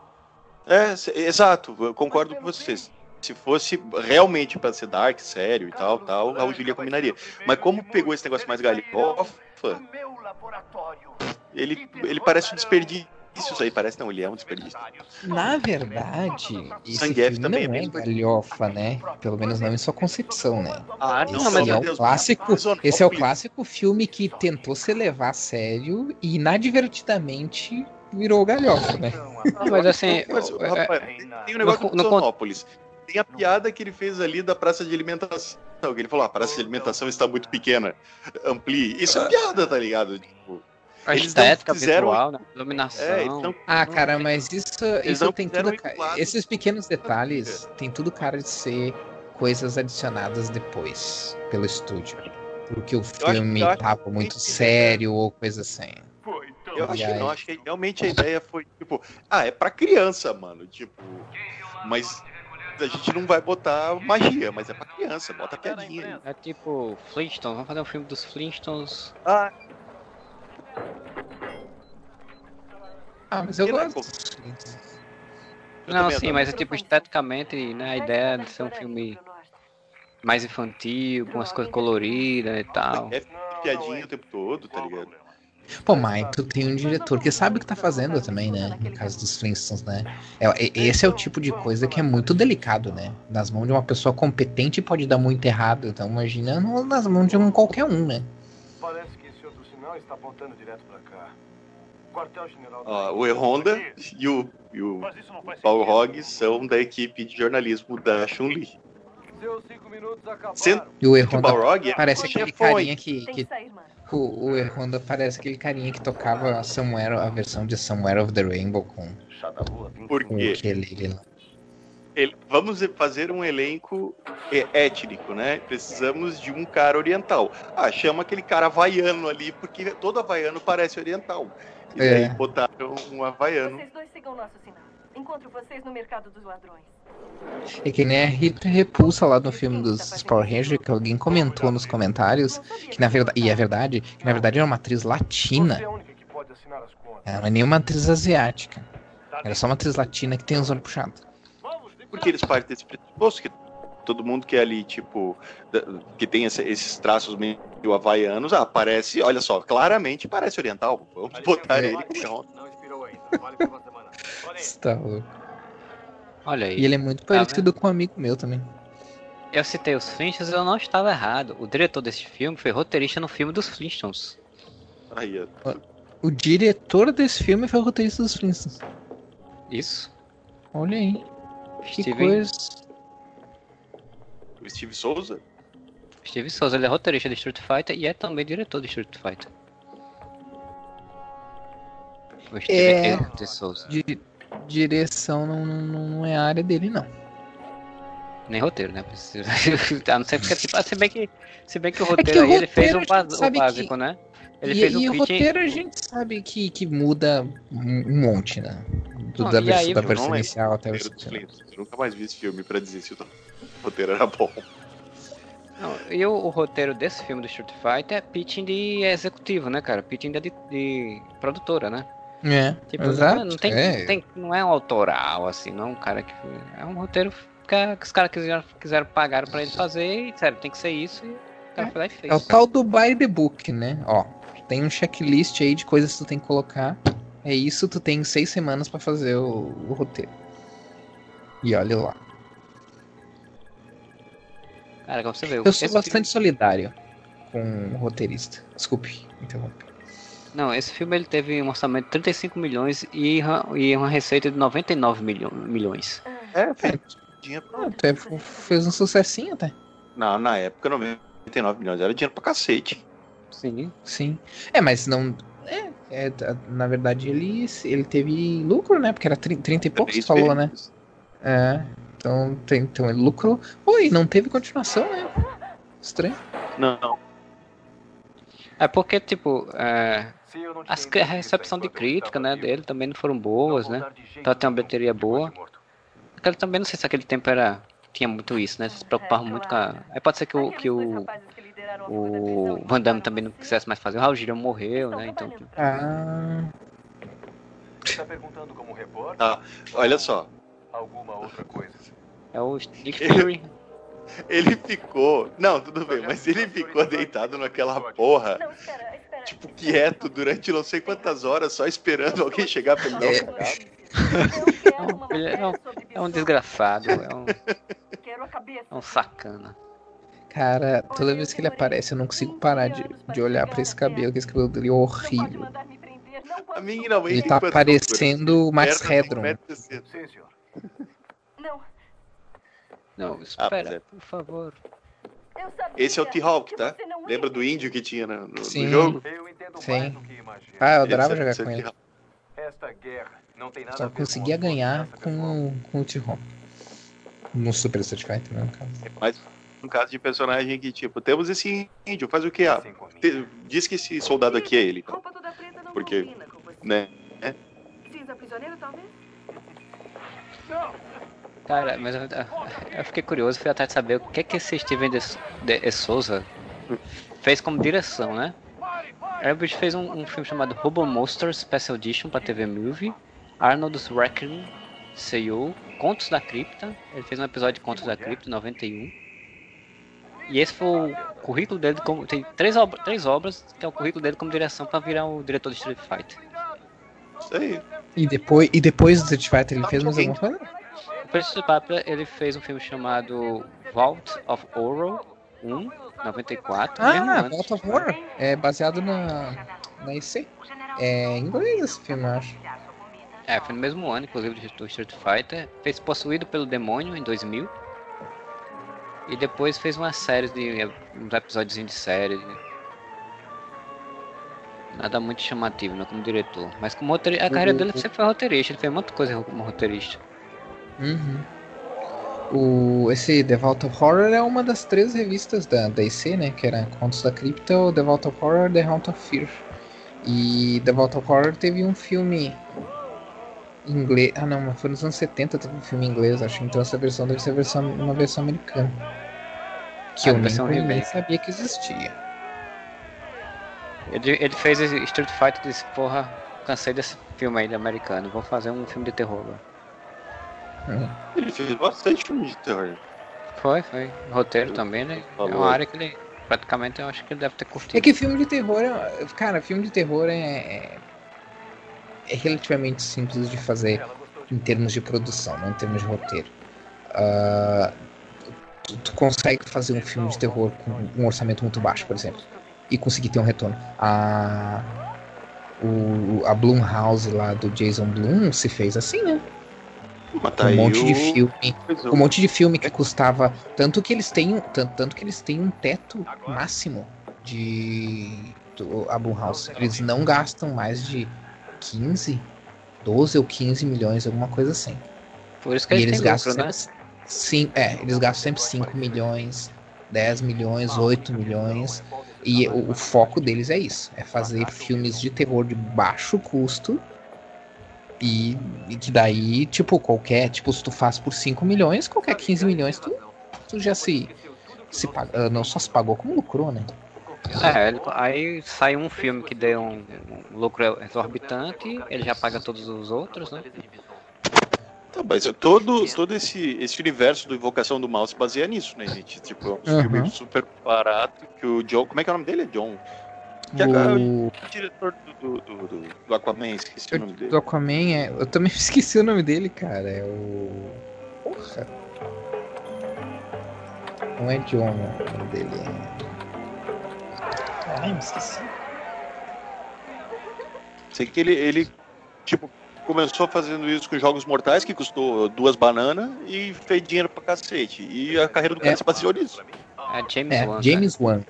É, exato, eu concordo com vocês. Se fosse realmente pra ser dark, sério e tal, tal, Raul Julia combinaria. Mas como pegou esse negócio mais galhofa, ele, ele parece um desperdício isso aí parece não, ele é um desperdício. Na verdade, esse filme também não é, é galhofa, né? Pelo menos não em sua concepção, né? Ah, não, esse mas é o clássico, esse é o clássico filme que tentou se levar a sério e inadvertidamente virou galhofa, né? Não, mas assim, mas, rapaz, tem um negócio no, no Tem a piada que ele fez ali da praça de alimentação. Ele falou: ah, a praça de alimentação está muito pequena. Amplie. Isso é piada, tá ligado? Tipo, a estética fizeram... visual, né? Iluminação. É, então, ah, cara, mas isso, isso tem tudo. Esses pequenos detalhes tem tudo cara de ser coisas adicionadas depois pelo estúdio. Porque o filme eu acho, eu tava muito sério ou coisa assim. Eu acho que não, acho que realmente a ideia foi, tipo, ah, é pra criança, mano. Tipo, mas a gente não vai botar magia, mas é pra criança, bota piadinha. É tipo Flintstones, vamos fazer um filme dos Flintstones. Ah, ah, mas eu gosto. Não, sim, mas é tipo esteticamente, né? A ideia de ser um filme mais infantil, com as coisas coloridas e tal. É piadinha o tempo todo, tá ligado? Pô, mas tu tem um diretor que sabe o que tá fazendo também, né? No caso dos Flintstones, né? É, esse é o tipo de coisa que é muito delicado, né? Nas mãos de uma pessoa competente pode dar muito errado. Então imagina nas mãos de um qualquer um, né? Está apontando direto pra cá. Ó, o E-Honda e o, e o Paul Hogg são da equipe de jornalismo da Chun-Li. E o E-Honda parece aquele carinha que... que o, o E-Honda parece aquele carinha que tocava Somewhere, a versão de Somewhere of the Rainbow com, Por quê? com aquele lá. Ele, vamos fazer um elenco é, étnico, né? Precisamos de um cara oriental. Ah, chama aquele cara havaiano ali, porque todo havaiano parece oriental. E é. aí botaram um havaiano. Vocês dois sigam nosso sinal. Encontro vocês no mercado dos ladrões. É que nem a Rita Repulsa lá no filme dos Power Rangers, que alguém comentou nos comentários, que na verdade, e é verdade, que na verdade era uma atriz latina. Ela não é nenhuma atriz asiática. Era só uma atriz latina que tem os olhos puxados. Porque eles partem desse pressuposto que todo mundo que é ali, tipo, que tem esses traços meio havaianos, ah, parece, olha só, claramente parece oriental. Vamos botar ele. Não inspirou ainda. Vale por uma semana. Tá louco. Olha aí. E ele é muito tá parecido com um amigo meu também. Eu citei os Flintstones e eu não estava errado. O diretor desse filme foi roteirista no filme dos Flintstones. Aí, o, o diretor desse filme foi o roteirista dos Flintstones. Isso. Olha aí. Que Steve... coisa. O Steve Souza? Steve Souza, ele é roteirista de Street Fighter e é também diretor de Street Fighter. O Steve é... Souza. De direção não, não, não é a área dele, não. Nem roteiro, né? a não ser porque, tipo, se bem que, se bem que o roteiro, é que o aí roteiro, ele fez o, o básico, que... né? Ele e, fez e o, o roteiro a gente sabe que, que muda um monte, né? Do, não, da, vers aí, da versão inicial até o Nunca mais vi esse filme pra dizer se o roteiro era bom. Não, e o, o, roteiro desse filme do Street Fighter é pitching de executivo, né, cara? Pitching de, de produtora, né? É, tipo, exato. Não, não, tem, é. Não, tem, não é um autoral, assim, não é um cara que. É um roteiro que, os caras quiseram, quiseram pagar pra ele fazer e sério, tem que ser isso e o cara é. foi lá e fez. É o tal do by the book, né? Ó, tem um checklist aí de coisas que tu tem que colocar. É isso, tu tem seis semanas para fazer o, o roteiro. E olha lá. Cara, como você vê, eu sou bastante filme... solidário com o roteirista. Desculpe, interromper. Não, esse filme ele teve um orçamento de 35 milhões e, e uma receita de 99 milho, milhões. É, fez, ah, fez um sucessinho até. Não, na época 99 milhões era dinheiro pra cacete. Sim, sim. É, mas não. É, é na verdade ele, ele teve lucro, né? Porque era 30, 30 e poucos, falou, né? É. Então, tem, então ele lucrou. Oi, não teve continuação, né? Estranho. Não. É porque, tipo, é, as, a recepção de crítica, né, dele também não foram boas, né? Então tem uma bateria boa. Aquele também não sei se aquele tempo era tinha muito isso, né? Se preocupava muito com a... Aí pode ser que o que o o Van Damme também não quisesse mais fazer. O Raul Gilliam morreu, né? Então. Tipo... Ah. Tá perguntando como repórter? Ah, olha só. Alguma outra coisa? É o Nick Fury. Ele ficou. Não, tudo bem, mas ele ficou deitado naquela porra. Não, espera, tipo, quieto durante não sei quantas horas, só esperando alguém chegar pra ele dar uma é, um, é um desgraçado, é um, é um sacana. Cara, toda vez que ele aparece, eu não consigo parar de, de olhar pra esse cabelo, que esse cabelo dele é horrível. A mim, não, ele tá parecendo o Max Hedron. Não. Não, espera, ah, é. por favor. Esse é o T-Hawk, tá? Lembra do índio que tinha no, no jogo? Sim. Ah, eu adorava é jogar com ele. Só conseguia ganhar com, com o T-Hawk. No Super Street Fighter, né, no caso. Mas um caso de personagem que, tipo, temos esse índio, faz o que? Ah, te, diz que esse soldado aqui é ele. Porque, né? Cara, mas eu, eu, fiquei curioso, fui atrás de saber o que é que esse Steven de, de, de Souza fez como direção, né? Airbus fez um, um, filme chamado Robo Monster Special Edition para TV Movie, Arnold's Reckoning, Seiyuu, Contos da Cripta, ele fez um episódio de Contos da Cripta, 91. E esse foi o currículo dele, como, tem três, obra, três obras que é o currículo dele como direção para virar o diretor de Street Fighter. Isso aí. E depois, e depois do Street Fighter ele fez mais alguma coisa? Depois do Papra, ele fez um filme chamado Vault of Horror 1, 94. Ah, Vault of Horror. É baseado na, na IC. É em inglês esse filme, eu acho. É, foi no mesmo ano, inclusive, do Street Fighter. Fez Possuído pelo Demônio em 2000. E depois fez uma série de. uns episódios de série. Nada muito chamativo, né, como diretor. Mas como a carreira dele sempre foi roteirista, ele fez muita coisa como roteirista. Uhum. O, esse The Vault of Horror é uma das três revistas da, IC, né? Que era Contos da Cripta, The Vault of Horror The Haunt of Fear. E The Vault of Horror teve um filme inglês. Ah não, mas foi nos anos 70 teve um filme inglês, acho. Então essa versão deve ser versão, uma versão americana. Que ah, eu nem, nem sabia que existia. Ele, ele fez Street Fighter e disse, porra, cansei desse filme aí de americano, vou fazer um filme de terror agora. Hum. Ele fez bastante filme de terror. Foi, foi. Roteiro também, né? Falou. É uma área que ele. Praticamente eu acho que ele deve ter curtido. É que filme de terror é. Cara, filme de terror é. É, relativamente simples de fazer em termos de produção, não em termos de roteiro. Uh, tu, tu, consegue fazer um filme de terror com um orçamento muito baixo, por exemplo, e conseguir ter um retorno. A, o, a Blumhouse lá do Jason Blum se fez assim, né? Tá um monte de filme. Um monte de filme que custava. Tanto que eles têm, tanto, tanto que eles têm um teto máximo de. Do, a Blumhouse. Eles não gastam mais de 15, 12 ou 15 milhões, alguma coisa assim. Por isso que e eles gastam lucro, sempre, né? sim, é, eles gastam sempre 5 milhões, 10 milhões, 8 milhões. E o, o foco deles é isso: é fazer filmes de terror de baixo custo e, e, que daí, tipo, qualquer, tipo, se tu faz por 5 milhões, qualquer 15 milhões tu, tu já se, se paga, não só se pagou, como lucrou, né? É, aí sai um filme que deu um, um lucro exorbitante, ele já paga todos os outros, né? Tá, mas todo, todo esse, esse universo do Invocação do Mal se baseia nisso, né, gente? Tipo, é um uhum. filme super barato que o John. Como é que é o nome dele? É John. Que o... é o diretor do, do, do, do, Aquaman, esqueci o nome dele. Do Aquaman é. Eu também esqueci o nome dele, cara. É o. Porra! Não é John, o nome dele é. Ai, me esqueci. Sei que ele, ele, tipo, começou fazendo isso com Jogos Mortais, que custou duas bananas, e fez dinheiro pra cacete. E a carreira do cara é, se baseou nisso. É James é, Wan. James Wan.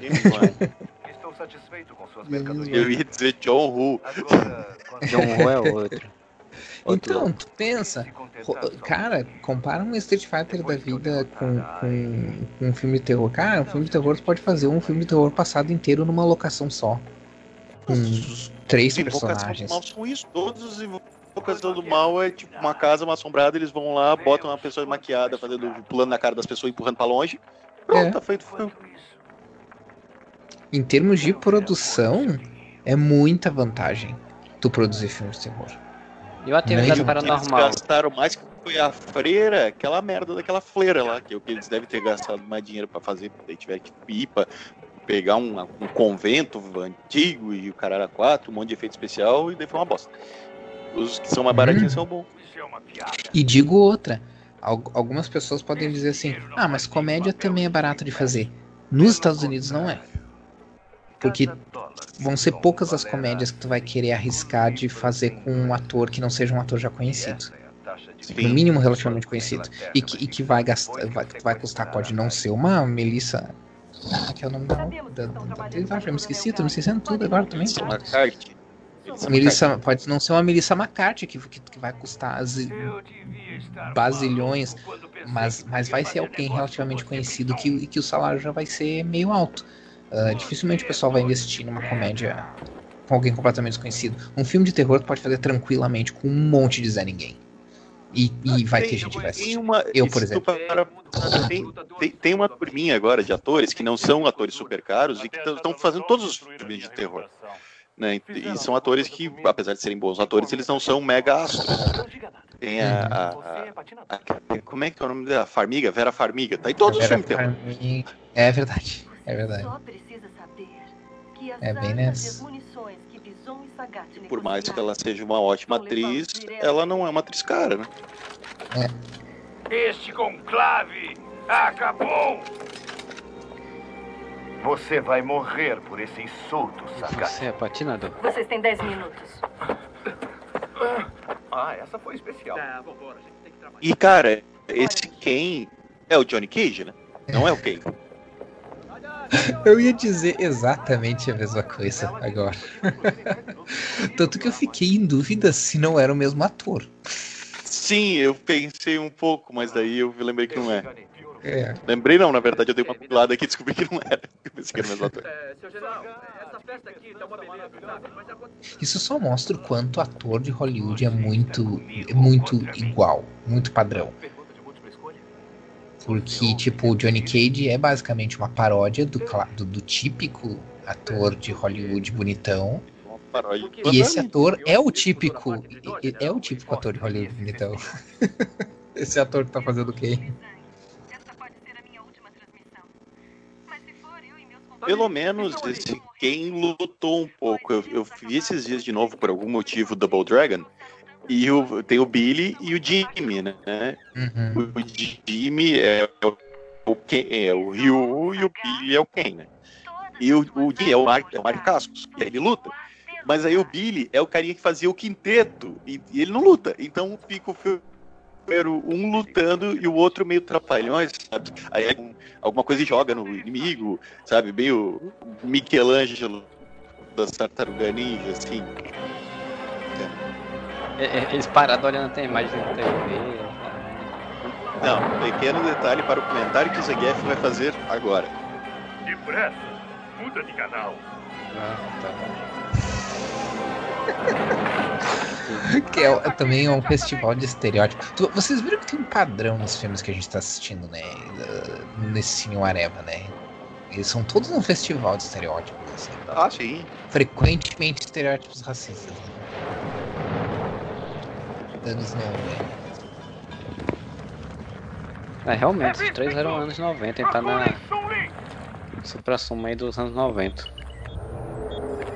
James Wan. satisfeito com suas mercadorias. Eu ia dizer John Woo. John Woo é outro. Então, tu pensa, cara, compara um Street Fighter da vida com, com, com, um filme de terror. Cara, um filme de terror tu pode fazer um filme de terror passado inteiro numa locação só. Com três personagens. Mal são isso. Todos os invocações do mal é tipo uma casa uma assombrada, eles vão lá, botam uma pessoa maquiada, fazendo, pulando na cara das pessoas, empurrando pra longe. Pronto, é. tá feito o filme em termos de produção, é muita vantagem tu produzir filmes de terror. E o atividade paranormal? Eles gastaram mais que foi a freira, aquela merda daquela freira lá, que é o que eles devem ter gastado mais dinheiro para fazer, daí tiver que ir pra pegar um, um, convento antigo e o cara era quatro, um monte de efeito especial, e daí foi uma bosta. Os que são mais baratinhos hum. são bons. E digo outra, algumas pessoas podem dizer assim, ah, mas comédia também é barato de fazer. Nos Estados Unidos não é. Porque vão ser poucas as comédias que tu vai querer arriscar de fazer com um ator que não seja um ator já conhecido. No mínimo relativamente conhecido. E que, e que vai gastar. Vai, vai custar, pode não ser uma Melissa. Ah, que é o nome da. da, da, da eu me esqueci, tô me esquecendo tudo agora também. Melissa, pode não ser uma Melissa McCarthy que, que, que vai custar as bazilhões, mas, mas vai ser alguém relativamente conhecido que, que o salário já vai ser meio alto. Uh, dificilmente o pessoal vai investir numa comédia com alguém completamente desconhecido. Um filme de terror tu pode fazer tranquilamente com um monte de Zé Ninguém. E, e vai ter gente que vai assistir. Uma, Eu, por exemplo. Para, tem, tem, tem, uma turminha agora de atores que não são atores super caros e que estão fazendo todos os filmes de terror. Né? E são atores que, apesar de serem bons atores, eles não são mega astros. Tem a, a, a, a Como é que é o nome dela? Farmiga? Vera Farmiga. Tá em todos os filmes de terror. É verdade. É verdade. Só precisa saber que as é bem nessa. E por mais que ela seja uma ótima atriz, ela não é uma atriz cara, né? É. Este conclave acabou! Você vai morrer por esse insulto, Sagat. Você é patinador. Vocês têm 10 minutos. Ah, essa foi especial. Tá, e, cara, esse Ken é o Johnny Cage, né? Não é o Ken. Eu ia dizer exatamente a mesma coisa agora. Tanto que eu fiquei em dúvida se não era o mesmo ator. Sim, eu pensei um pouco, mas daí eu lembrei que não é. É. Lembrei não, na verdade, eu dei uma pulada aqui e descobri que não era. Eu pensei que era o mesmo ator. Isso só mostra o quanto ator de Hollywood é muito, é muito igual, muito padrão. Porque, tipo, o Johnny Cage é basicamente uma paródia do, do, do típico ator de Hollywood bonitão. E esse ator é o típico. É o típico ator de Hollywood bonitão. esse ator que tá fazendo o quê? Essa pode ser a minha última transmissão. Mas se for, eu e meus Pelo menos esse quem lutou um pouco. Eu, eu vi esses dias de novo, por algum motivo, Double Dragon. E o, tem o Billy e o Jimmy, né? Uhum. O Jimmy é o, o, Ken, é o Ryu e o Billy é o Ken, né? E o, o Jimmy é o Mark, é o Mark Cascos, e ele luta. Mas aí o Billy é o carinha que fazia o quinteto, e, e ele não luta. Então fica o filme um lutando e o outro meio trapalhões, sabe? Aí algum- alguma coisa joga no inimigo, sabe? Meio Michelangelo das Tartaruga Ninja, assim. É, é, Eles parados olhando até a imagem da TV. Não, pequeno detalhe para o comentário que o Zangief vai fazer agora. Depressa, muda de canal. Ah, tá. Que é, é também um festival de estereótipos. Vocês viram que tem um padrão nos filmes que a gente tá assistindo, né? Uh, Nesse Cine Areva, né? Eles são todos um festival de estereótipos, assim. Ah, sim. Frequentemente estereótipos racistas. Né? Anos 90. É, realmente, os três eram anos 90, ele tá na supra-suma aí dos anos 90.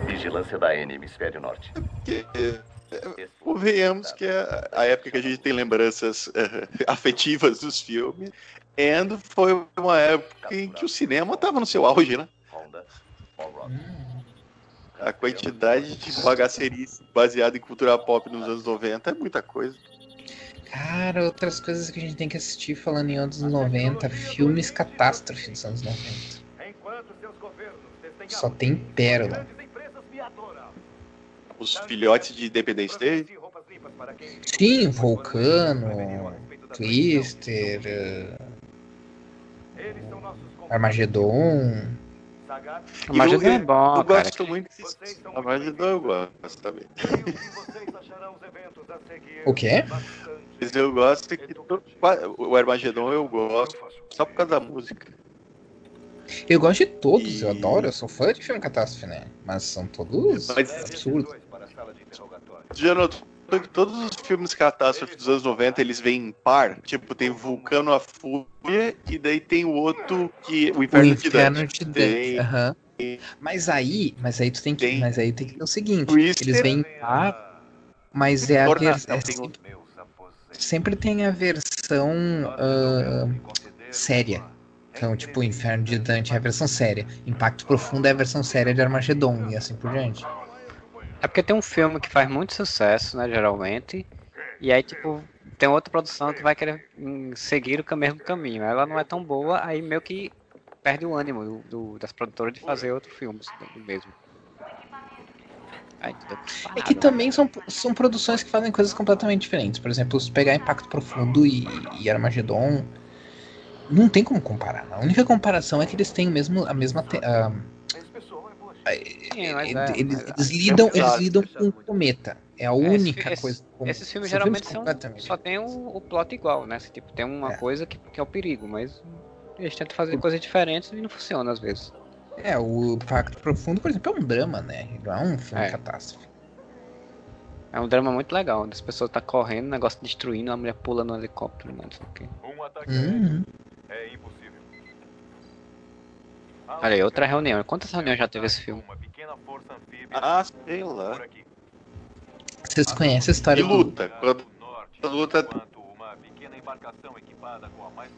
Vigilância da N, Hemisfério Norte. Que, é, convenhamos que é a época que a gente tem lembranças eh, afetivas dos filmes. And foi uma época em que o cinema estava no seu auge, né? Rock. A quantidade de bagacerice baseada em cultura pop nos anos 90 é muita coisa. Cara, outras coisas que a gente tem que assistir falando em anos 90, filmes catástrofe dos anos 90. Enquanto seus governos desdenhavam Só tem pérola. Os filhotes de Independence Day. Sim, Vulcano, Twister. Armagedon. Magia eu, é bom, eu cara. gosto muito disso. A Magedon eu gosto também. creio que vocês acharão os eventos a seguir O quê? Mas eu gosto que o Armagedon eu gosto só por causa da música. Eu gosto de todos, eu E- adoro, eu sou fã de filme catástrofe, né? Mas são todos Mas- absurdos. para a sala de interrogatório. Já notou que todos os filmes catástrofe dos anos 90 eles vêm em par? Tipo, tem Vulcano a Fúria e daí tem o outro que. O O Inferno, de Inferno Dante. de Dante. Aham. Mas aí, mas aí tu tem que, Tem mas aí tem que ter o seguinte, Twister. eles vêm par, mas é a Torna- vers- não, é o- sempre, sempre tem a versão ah, séria. Então, tipo, o Inferno de Dante é a versão séria. Impacto Profundo é a versão séria de Armagedon e assim por diante. É porque tem um filme que faz muito sucesso, né, geralmente, e aí, tipo, tem outra produção que vai querer hum, seguir o mesmo caminho. Ela não é tão boa, aí meio que perde o ânimo do, do- das produtoras de fazer outro filme mesmo. É que também são, são produções que fazem coisas completamente diferentes. Por exemplo, se pegar Impacto Profundo e, e Armagedon, não tem como comparar. A única comparação é que eles têm mesmo, a mesma. a- Sim, mas é, eles, mas é. eles lidam, eles Exato. lidam com o cometa. É a esse- única esse- coisa. Esses filmes geralmente são, só tem o, o plot igual, né? Assim, tipo, tem uma É. coisa que, que é o perigo, mas eles tentam fazer coisas diferentes e não funciona às vezes. É, o Impacto Profundo, por exemplo, é um drama, né? Não é um filme É. catástrofe. É um drama muito legal, onde as pessoas tá correndo, o negócio destruindo, a mulher pula no helicóptero, né? Não sei o quê. Um ataque Uhum. é impossível. Olha aí, outra reunião. Quantas reuniões já teve esse filme? Uma pequena força anfíbia Ah, sei lá. Vocês conhecem a história E do. luta. Quando Norte, luta-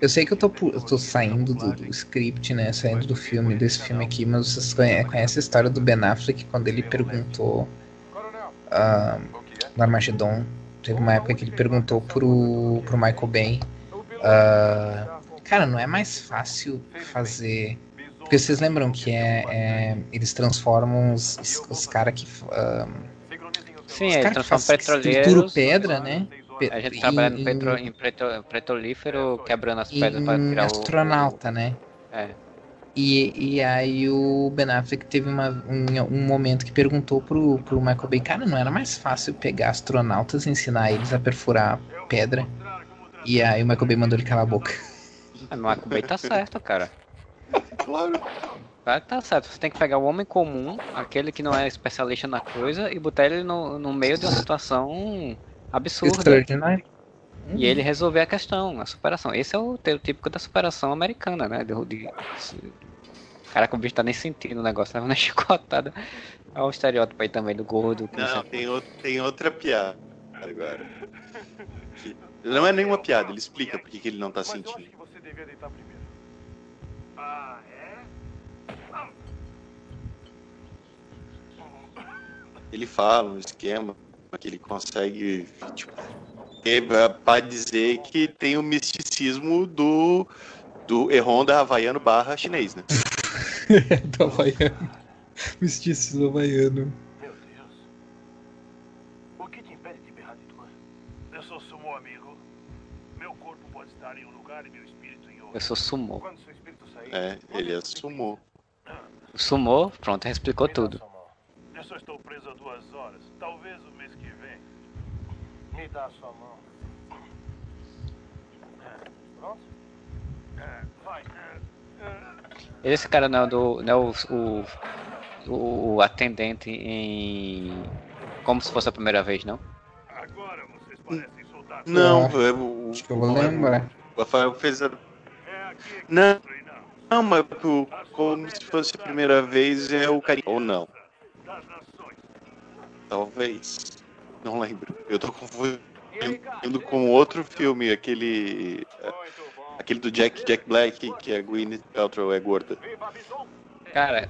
Eu sei que eu tô, eu tô saindo do, do script, né? Saindo do filme, desse filme aqui, mas vocês conhe- conhecem a história do Ben Affleck quando ele perguntou Coronel, ah, o que é? no Armagedon. Teve uma época que ele perguntou pro, pro Michael Bay. Ah, cara, não é mais fácil fazer. Porque vocês lembram que é, é- eles transformam os, os, caras que. ah, Sim, os é, caras que transforma petroleiros. pedra, né? A gente trabalha no em- petro, em petro- petrolífero, quebrando as pedras pra em tirar o. astronauta, né? É. E, e aí o Ben Affleck teve uma, um, um momento que perguntou pro, pro Michael Bay, cara, não era mais fácil pegar astronautas e ensinar eles a perfurar pedra? E aí o Michael Bay mandou ele calar a boca. O Michael Bay tá certo, cara. Claro. Tá, tá certo. Você tem que pegar o homem comum, aquele que não é especialista na coisa, e botar ele no, no meio de uma situação absurda. E ele resolver a questão, a superação. Esse é o teu típico da superação americana, né? De, de, Caraca, o bicho tá nem sentindo o negócio, leva na chicotada. Olha o estereótipo aí também do gordo. Não, tem, outro, tem outra piada agora. Que- Não é nenhuma piada, ele explica por que ele não tá Mas eu acho sentindo. que você devia deitar primeiro. Ah, é? Ele fala um esquema que ele consegue, tipo, é pra dizer que tem o misticismo do, do Erronda havaiano barra chinês, né? do Havaiano. Misticismo Havaiano. Meu Deus. O que te impede de berrar de dor? Eu sou sumo amigo. Meu corpo pode estar em um lugar e meu espírito em outro. Eu sou sumô. Quando. É, ele assumou. Sumô, pronto, explicou tudo. Eu só estou preso há duas horas. Talvez o mês que vem. Me dá sua mão. É, Pronto? É, vai. É. Esse cara não é, do, não é o, o, o atendente em. Como se fosse a primeira vez, não? Agora vocês parecem soldados. Não, É. o, Acho que eu vou lembrar. o Rafael fez a. É Não, não, mas como se fosse a primeira vez é o carinho. Ou não, talvez. Não lembro. Eu tô confundindo com outro filme, aquele. Aquele do Jack, Jack Black, que a Gwyneth Paltrow é gorda. Cara,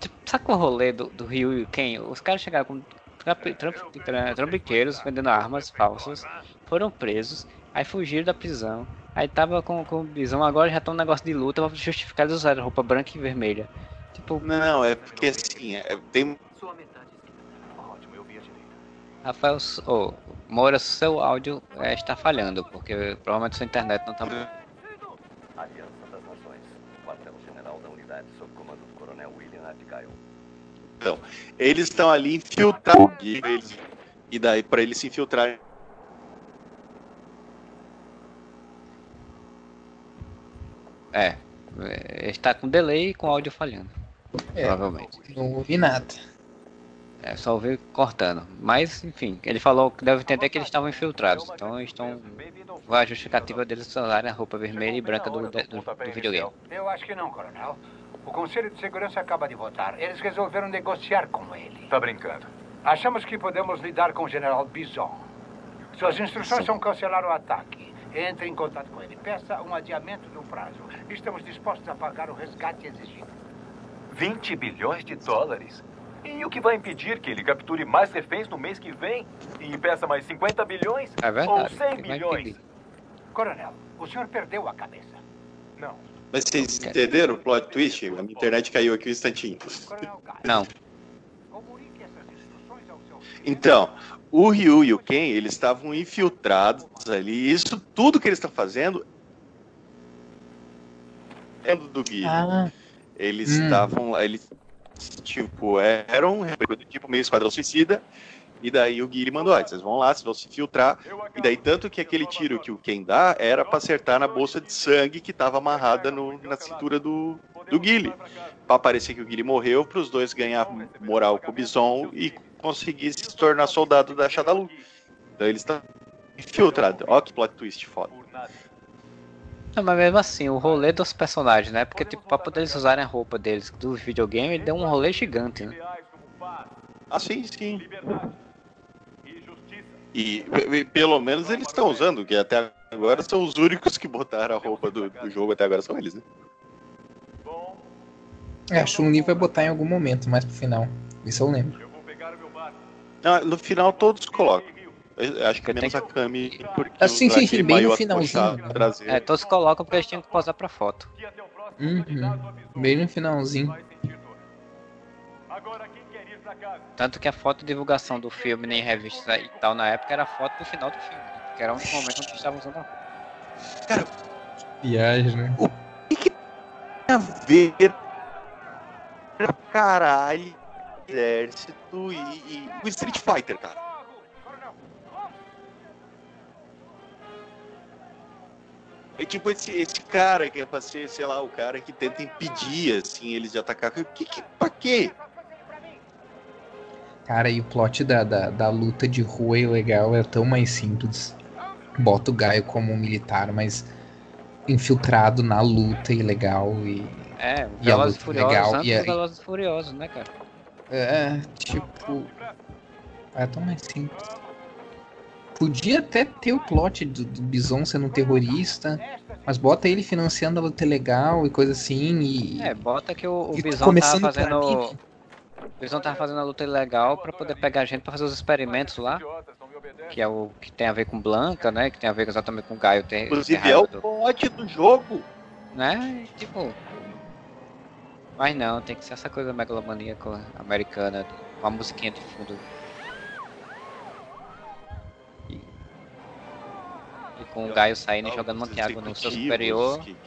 tipo, qual é o rolê do, do Rio e Ken? Os caras chegaram com trambiqueiros vendendo armas falsas, foram presos, aí fugiram da prisão, aí tava com, com prisão, agora já tá um negócio de luta pra justificar eles usarem roupa branca e vermelha. Tipo, Não, é porque assim, é- tem. Rafael, oh, Moura, seu áudio é, está falhando, porque provavelmente sua internet não tá. Aliança das Nações. Quartel-General da Unidade sob comando do Coronel William Abigail. Eles estão ali infiltrados. E, eles- e daí, pra eles se infiltrarem. É, é, está com delay e com áudio falhando, É, provavelmente. não ouvi nada. É só ouvir cortando. Mas, enfim, ele falou que deve entender que eles estavam infiltrados. Então eles estão. Vai a justificativa deles usarem a roupa vermelha e branca do, do, do videogame. Eu acho que não, coronel. O Conselho de Segurança acaba de votar. Eles resolveram negociar com ele. Tá brincando. Achamos que podemos lidar com o general Bison. Suas instruções são cancelar o ataque. Entre em contato com ele. Peça um adiamento do prazo. Estamos dispostos a pagar o resgate exigido. 20 bilhões de dólares? E o que vai impedir que ele capture mais reféns no mês que vem? E peça mais 50 bilhões? É Ou verdade. 100 que vai bilhões? impedir. Coronel, o senhor perdeu a cabeça. Não. Mas vocês entenderam o plot twist? A minha internet caiu aqui um instantinho. Coronel Não. Então, o Ryu e o Ken, eles estavam infiltrados ali. E isso tudo que eles estão fazendo é do Gui. Ah, Eles Hum. estavam, eles tipo, eram do tipo meio esquadrão suicida. E daí o Guile mandou, ah, vocês vão lá, vocês vão se filtrar. E daí tanto que aquele tiro que o Ken dá era pra acertar na bolsa de sangue que tava amarrada no- na cintura do, do Guile. Pra parecer que o Guile morreu, pros dois ganhar moral com o Bison e conseguir se tornar soldado da Shadalu. Então eles estão infiltrados. Ó que plot twist foda. Não, mas mesmo assim, o rolê dos personagens, né? Porque, tipo, pra poder eles usarem a roupa deles do videogame, ele deu um rolê gigante, né? Ah, sim, sim. e. E, pelo menos eles estão usando, que até agora são os únicos que botaram a roupa do, do jogo até agora são eles, né? É, a Chun-Li vai botar em algum momento, mais pro final. Isso eu lembro. No final todos colocam. Eu acho que Eu menos tenho a Kami, porque Ah, sim, sim, bem no finalzinho. É, todos colocam porque eles tinham que posar pra foto. Uhum. Bem no finalzinho. Vai sentir dor. Agora quem quer ir pra casa? Tanto que a foto de divulgação do filme, nem revista e tal, na época, era a foto do final do filme. né? Que era um momento onde estavam usando a roupa. Cara, Viagem, né? o que, que tem a ver pra caralho exército e, e o Street Fighter, cara? É tipo esse, esse cara que é pra ser, sei lá, o cara que tenta impedir, assim, eles de atacar. Que, que, pra quê? Cara, e o plot da, da, da luta de rua e legal é tão mais simples. Bota o Gaio como um militar, mas infiltrado na luta e legal e. É, E a Velozes e luta Furiosos legal, e aí- Velozes e Furiosos, né, cara? É, tipo. É tão mais simples. Podia até ter o plot do, do Bison sendo um terrorista, mas bota ele financiando a luta legal e coisa assim e. É, bota que o, o Bison começando tava fazendo. O Bison tava fazendo a luta ilegal pra poder pegar gente pra fazer os experimentos lá. Que é o que tem a ver com Blanca, né? Que tem a ver exatamente com o Gaio ter, Inclusive é o plot do jogo. né? Tipo. Mas não, tem que ser essa coisa megalomaníaca americana, com a musiquinha de fundo. E, e com o Gaio saindo e jogando Mantiago no seu superior que-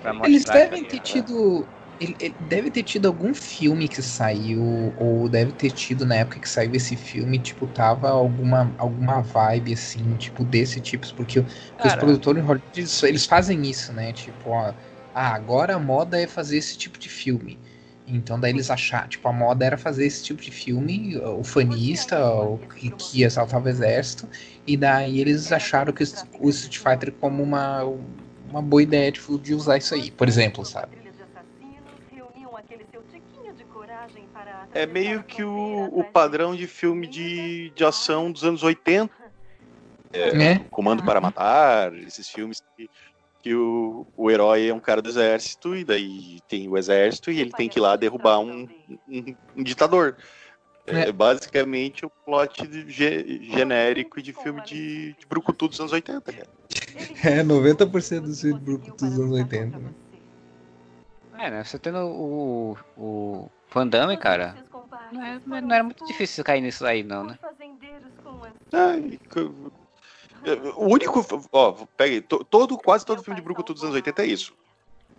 pra mostrar Eles devem ter tido. Ele, ele deve ter tido algum filme que saiu, ou deve ter tido na época que saiu esse filme, tipo, tava alguma, alguma vibe assim, tipo, desse tipo, porque, porque os produtores eles, eles fazem isso, né? Tipo, ó, ah, agora a moda é fazer esse tipo de filme. Então daí eles acharam, tipo, a moda era fazer esse tipo de filme, o fanista, o que, que assaltava o exército, e daí eles acharam que o Street Fighter como uma, uma boa ideia de, de usar isso aí, por exemplo, sabe? É meio que o, o padrão de filme de, de ação dos anos 80. É. Comando para Matar, esses filmes que, que o, o herói é um cara do exército, e daí tem o exército e ele tem que ir lá derrubar um, um, um ditador. É, É. basicamente o plot de- ge- genérico de filme de, de Brucutu dos anos 80. Cara. É, 90% dos filmes brucutus dos anos 80. né? É, né? Você tendo o, o Van Damme, cara, não, é- não era muito difícil cair nisso aí, não, né? Ah, e o único. Ó, pega todo, quase todo filme de Brucutu dos anos 80 é isso.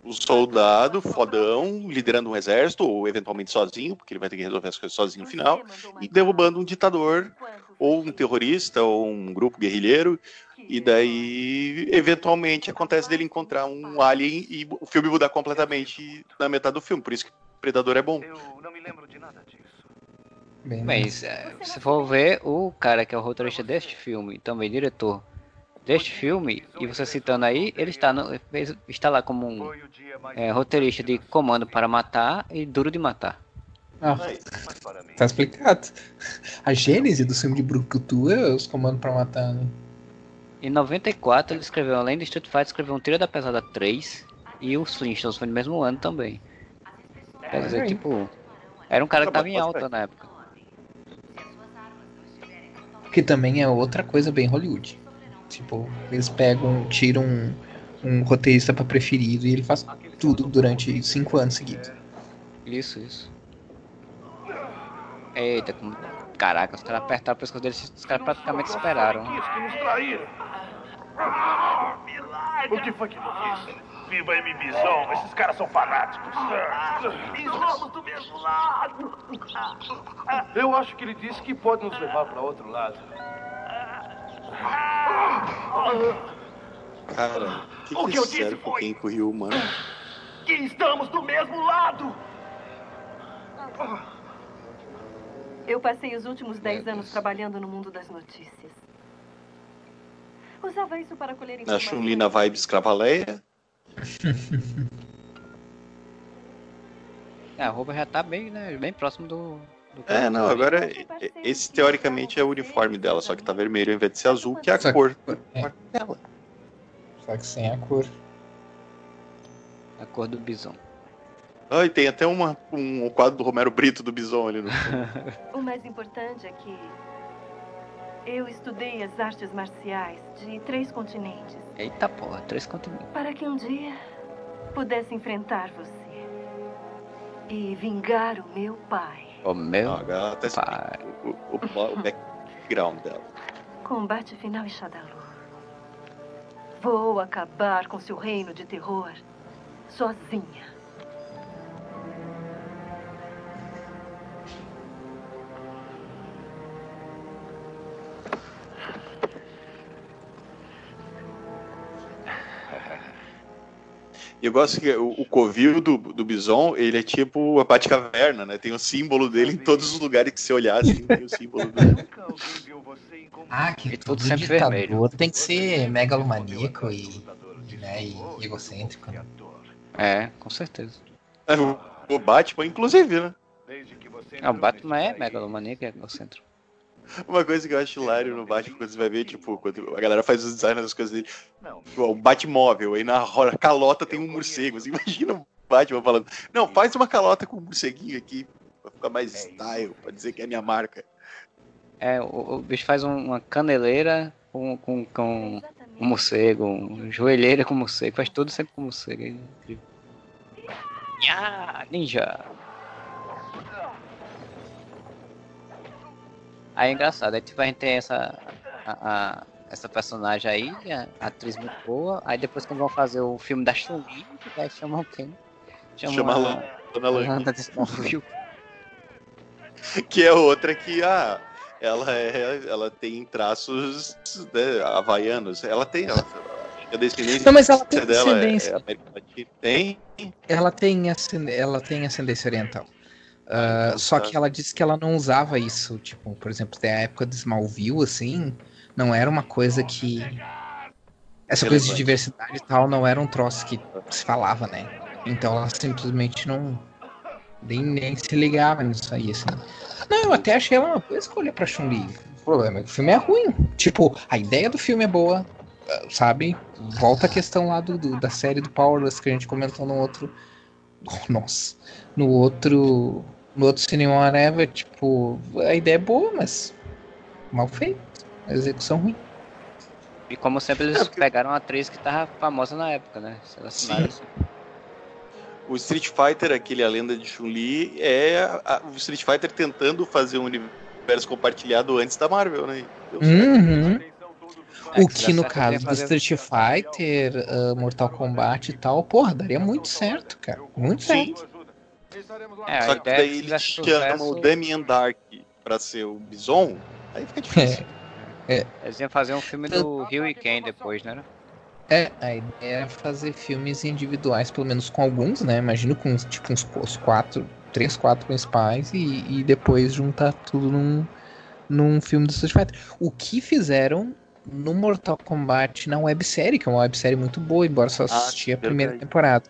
O soldado fodão liderando um exército, ou eventualmente sozinho, porque ele vai ter que resolver as coisas sozinho no final, e derrubando um ditador, ou um terrorista, ou um grupo guerrilheiro, e daí, eventualmente, acontece dele encontrar um alien e o filme mudar completamente na metade do filme. Por isso que Predador é bom. Eu não me lembro de nada. Bem, Mas, é, se for ver, o cara que é o roteirista deste filme, também diretor deste filme, e você citando aí, ele está, no, está lá como um é, roteirista de Comando para Matar e Duro de Matar. Ah, para tá explicado. A gênese do filme de Brucutu é os comandos pra matar, né? Em 94, ele escreveu, além do Street Fighter, escreveu um Tira da Pesada 3 e o Flintstones foi no mesmo ano também. Quer dizer, tipo, era um cara que tava em alta na época. Que também é outra coisa bem Hollywood. Tipo, eles pegam, tiram um, um roteirista pra preferido e ele faz tudo durante cinco anos seguidos. Isso, isso. Eita, como... caraca, os caras apertaram o pescoço deles, os caras praticamente esperaram. Quis que nos traíram. O que foi que tu disse? Viva M. Bison, esses caras são fanáticos. Estamos do mesmo lado. Eu acho que ele disse que pode nos levar para outro lado. Cara, o que, O que que eu disse foi- quem Ryu, mano? Que estamos do mesmo lado. Eu passei os últimos 10 anos trabalhando no mundo das notícias. Usava isso para colher informações. Chun-Li na vibe escravaleia. É, a roupa já tá bem, né, bem próximo do... do É, não, agora esse teoricamente é o uniforme dela, só que tá vermelho ao invés de ser azul, que é a Só que- cor É, dela. só que sem a cor. A cor do bison. Ah, e tem até uma, um quadro do Romero Brito do Bison ali no O mais importante é que eu estudei as artes marciais de três continentes Eita porra, três continentes. para que um dia pudesse enfrentar você e vingar o meu pai. O meu Ah, ela tá pai. o, o, o background dela. Combate final em Shadaloo. Vou acabar com seu reino de terror sozinha. E eu gosto que o, o covil do, do Bison, ele é tipo a Batcaverna, né? Tem o símbolo dele em todos os lugares que você olhar, assim, tem o símbolo dele. Ah, que E todo tudo sempre ditador vermelho. tem que ser megalomaníaco e, né, e egocêntrico. né? É, com certeza. É, o, o Batman, inclusive, né? Ah, o Batman é megalomaníaco, é egocêntrico. Uma coisa que eu acho hilário no Batman, quando você vai ver, tipo, quando a galera faz os designs das coisas dele, tipo, o Batmóvel, aí na hora, calota tem um morcego. Você imagina o Batman falando, não, faz uma calota com um morceguinho aqui, pra ficar mais style, pra dizer que é a minha marca. É, o, o bicho faz um- uma caneleira com, com, com um morcego, um joelheira com morcego, faz tudo sempre com morcego. É incrível. Ninja! Aí é engraçado, aí tipo, a gente tem essa, a, a- essa personagem aí, a, a atriz muito boa, aí depois quando vão fazer o filme da Chun-Li, aí chamam quem? Chama a Lana de Smallville. que é outra que ah, ela é, ela tem traços né, havaianos. Ela tem ela, a descendência Não, mas ela tem dela é- descendência. é América Latina. Tem. Ela tem, ela tem ascendência oriental. Ah, só que ela disse que ela não usava isso. Tipo, por exemplo, até a época de Smallville, assim, não era uma coisa que. Essa coisa de diversidade e tal não era um troço que se falava, né? Então ela simplesmente não. Nem, nem se ligava nisso aí, assim. Não, eu até achei ela uma boa escolha pra Chun-Li. O problema é que o filme é ruim. Tipo, a ideia do filme é boa, ah, sabe? Volta a questão lá do, do- da série do Powerless que a gente comentou no outro. Oh, nossa. No outro. No outro Cinema Whatever, tipo, a ideia é boa, mas mal feito. A execução ruim. E como sempre, É, eles porque- pegaram uma atriz que tava famosa na época, né? Selecionaram. O Street Fighter, aquele A Lenda de Chun-Li, é a- a- o Street Fighter tentando fazer um universo compartilhado antes da Marvel, né? Deu certo. Uhum. É, O que dá no certo, caso do Street Fighter, ah, Mortal Kombat e tal, porra, daria muito certo, cara. Muito Sim. certo. É, Só que daí é que eles chamam o Damien Dark pra ser o Bison, aí fica difícil. eles iam fazer um filme do Rio e Ken depois, né? É, a ideia é fazer filmes individuais, pelo menos com alguns, né? Imagino com tipo uns, uns quatro, três, quatro principais e, e depois juntar tudo num, num filme do Street Fighter. O que fizeram no Mortal Kombat na websérie, que é uma websérie muito boa, embora só assisti a primeira verdade. temporada.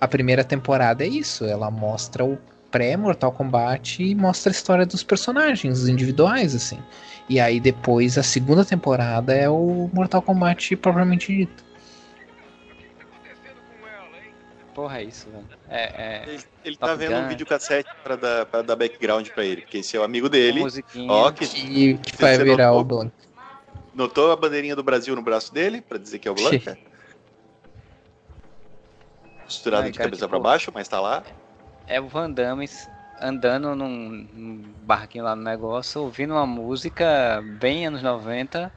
A primeira temporada é isso, ela mostra o pré-Mortal Kombat e mostra a história dos personagens individuais, assim. E aí depois a segunda temporada é o Mortal Kombat propriamente dito. Porra, é isso, velho. É, é. Ele, ele tá vendo Gun. um videocassete pra dar, pra dar background pra ele, porque esse é o amigo dele. musiquinha. Ó, que Que, que vai virar o notou? Blanc. notou a bandeirinha do Brasil no braço dele, pra dizer que é o Blanca? Costurado Ai, de cara, cabeça tipo- pra baixo, mas tá lá. É o Van Damme andando num, num barquinho lá no negócio, ouvindo uma música bem anos 90,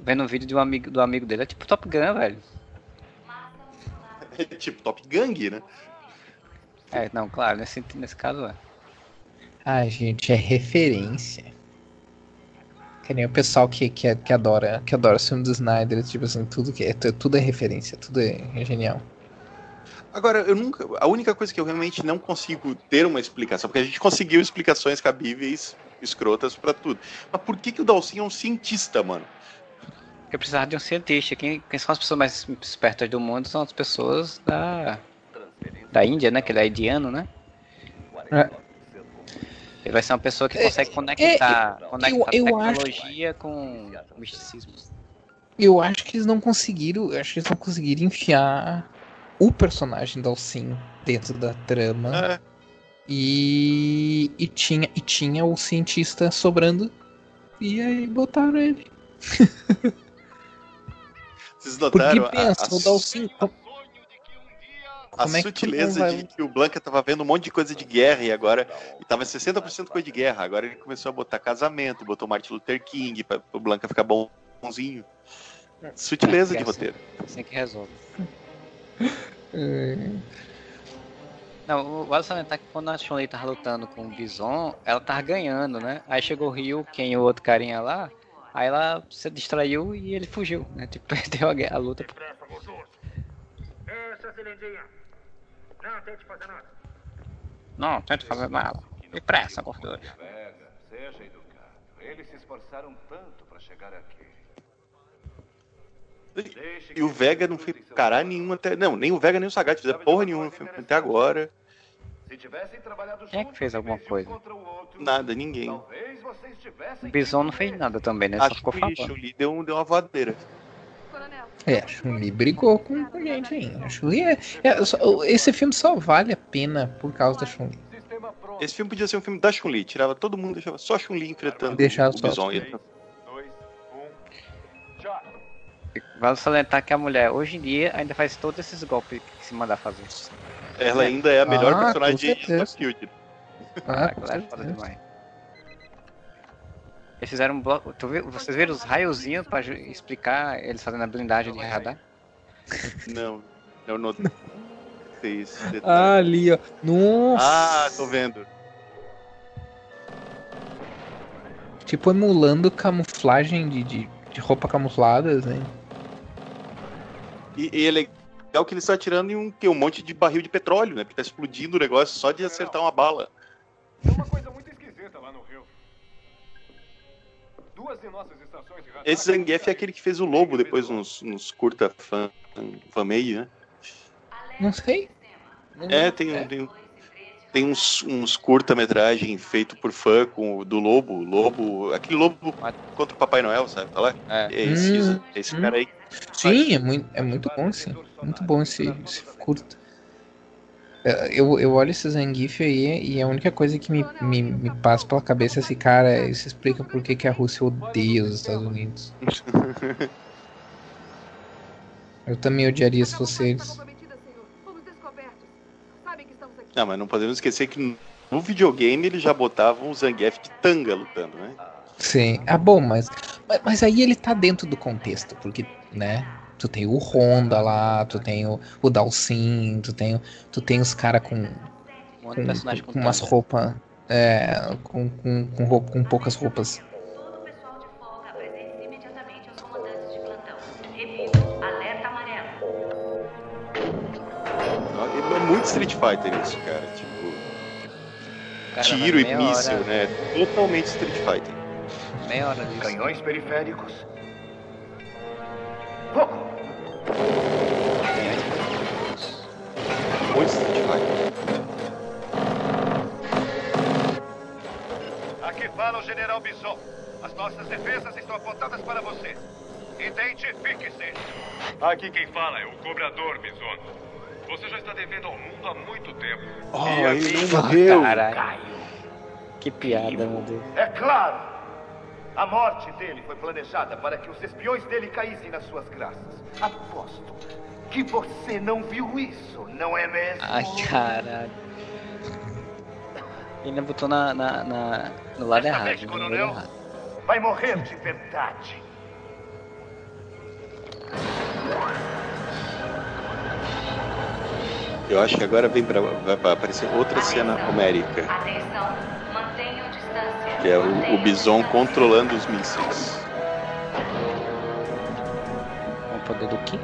vendo um vídeo de um amigo, do amigo dele. É tipo Top Gun, velho. É tipo Top Gang, né? É, não, claro, nesse, nesse caso é. Ai, gente, é referência. Que nem o pessoal que, que, que adora que adora o filme do Snyder, tipo assim, tudo, que é, tudo é referência, tudo é, é genial. Agora, eu nunca. A única coisa que eu realmente não consigo ter uma explicação, porque a gente conseguiu explicações cabíveis, escrotas pra tudo. Mas por que, que o Dalsin é um cientista, mano? Porque precisava de um cientista. Quem, quem são as pessoas mais espertas do mundo são as pessoas da, da Índia, né? Que ele é indiano, né? É. Ele vai ser uma pessoa que É, consegue conectar, eu- conectar eu acho- tecnologia com misticismo. Eu acho que eles não conseguiram. Eu acho que eles não conseguiram enfiar o personagem do Alcin dentro da trama. É, E, e, tinha, e tinha o cientista sobrando. E aí botaram ele. vocês Porque notaram a- pensa, a- o Dalcin. a Como é que tu sutileza vai- de que o Blanca tava vendo um monte de coisa de guerra e agora. E tava 60% coisa de guerra. Agora ele começou a botar casamento, botou Martin Luther King pra o Blanca ficar bonzinho. Sutileza de É, assim. roteiro. Assim que resolve. É, Não, o vale salientar que quando a Chun-Li tava lutando com o Bison, ela tava ganhando, né? Aí chegou o Ryu, quem o outro carinha lá, aí ela se distraiu e ele fugiu, né? Tipo, perdeu a, a luta. Depressa, cilindrinha. Não tente fazer nada. Não, tenta fazer nada. Depressa, gordura. Vega, seja educado. Eles se esforçaram tanto para chegar aqui. E o Vega não fez caralho nenhum até. Não, nem o Vega nem o Sagat fizeram porra nenhuma no filme até agora. Se tivessem trabalhado Quem é que fez alguma um coisa? o Nada, ninguém. O Bison não fez nada também, né? Só Acho ficou que o falando. Chun-Li deu, um- deu uma voadeira. É, a Chun-Li brigou com com gente aí. A Chun-Li é, é- só- esse filme só vale a pena por causa da Chun-Li. Esse filme podia ser um filme da Chun-Li. Tirava todo mundo, deixava só a Chun-Li enfrentando Deixava o só. Bison. E- 3, 2, 1. Já. Vale salientar que a mulher, hoje em dia, ainda faz todos esses golpes que se mandar fazer. Ela ainda é a melhor Ah, personagem de. Starfield. Ah, Ah, galera, foda demais. Eles fizeram um bloco. Tu viu, vocês viram os raiozinhos pra explicar eles fazendo a blindagem de radar? Não, eu não sei detalhe. Ah, ali, ó. Nossa! Ah, tô vendo. Tipo, emulando camuflagem de, de, de roupa camufladas, né? E, e é legal que ele está atirando em um, que, um monte de barril de petróleo, né? Porque tá explodindo o negócio só de acertar uma bala. Tem uma coisa muito esquisita lá no Rio. Duas de nossas estações de radar... Esse Zangief é aquele que fez o Lobo depois nos, nos curta fan, fan meio, né? Não sei. É, tem, um- tem, tem uns, uns curta-metragem feito por fã com do Lobo. Lobo. Aquele Lobo contra o Papai Noel, sabe? Tá lá? É. É esse, Hum, esse hum. cara aí. Sim, é muito, é muito bom esse. Muito bom esse, esse curto. É, Eu, eu olho esse Zangief aí e a única coisa que me, me, me passa pela cabeça é esse cara, isso explica por que, que a Rússia odeia os Estados Unidos. Eu também odiaria se fosse eles. Não, mas não podemos esquecer que no videogame eles já botavam o Zangief de tanga lutando, né? Sim. Ah, bom, mas, mas, mas aí ele tá dentro do contexto, porque, né? Tu tem o Honda lá, tu tem o, o Dalsin, tu tem, tu tem os caras com, Um com, personagem com com umas roupas. É, com, com, com, roupa, com poucas roupas. É muito Street Fighter isso, cara. Tipo, Caramba, tiro e míssil, hora- né? Totalmente Street Fighter. Meia hora disso. Canhões periféricos. Fogo! Muito Street Fighter. Aqui fala o General Bison. As nossas defesas estão apontadas para você. Identifique-se. Aqui quem fala é o cobrador, Bison. Você já está devendo ao mundo há muito tempo. Oh, E ele não morreu. Caralho. Que piada, meu Deus. É claro. A morte dele foi planejada para que os espiões dele caíssem nas suas graças. Aposto que você não viu isso, não é mesmo? Ai, caralho. Ele ainda botou na, na, na- no lado errado. vez, coronel, errado. vai morrer de verdade. Eu acho que agora vem pra, vai aparecer outra cena homérica, Atenção. Que é o, o Bison controlando os mísseis. O poder do Ki?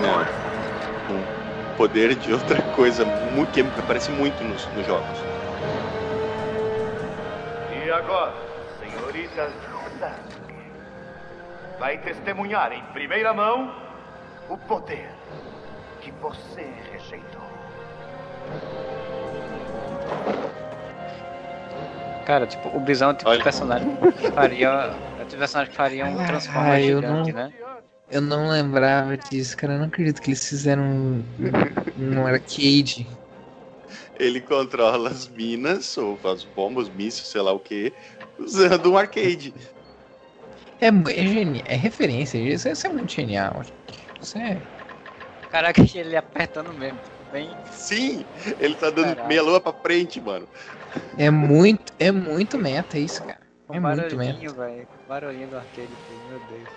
Não. Um poder de outra coisa muito, que aparece muito nos, nos jogos. E agora, senhorita Sasuke, vai testemunhar em primeira mão o poder que você rejeitou. Cara, tipo, o Bison é o tipo Olha. de personagem que faria. É o tipo de personagem que faria um Ah, Transformer eu gigante, não- né? Eu não lembrava disso, cara. Eu não acredito que eles fizeram um, um arcade. Ele controla as minas, ou as bombas, mísseis, sei lá o que, usando um arcade. É, é, geni- é referência, isso, isso é muito genial. Isso é. Caraca, ele apertando mesmo. Bem... Sim, ele tá dando Caraca. meia lua pra frente, mano. É muito, é muito meta isso, cara. É muito meta. Com barulhinho do arcade, meu Deus.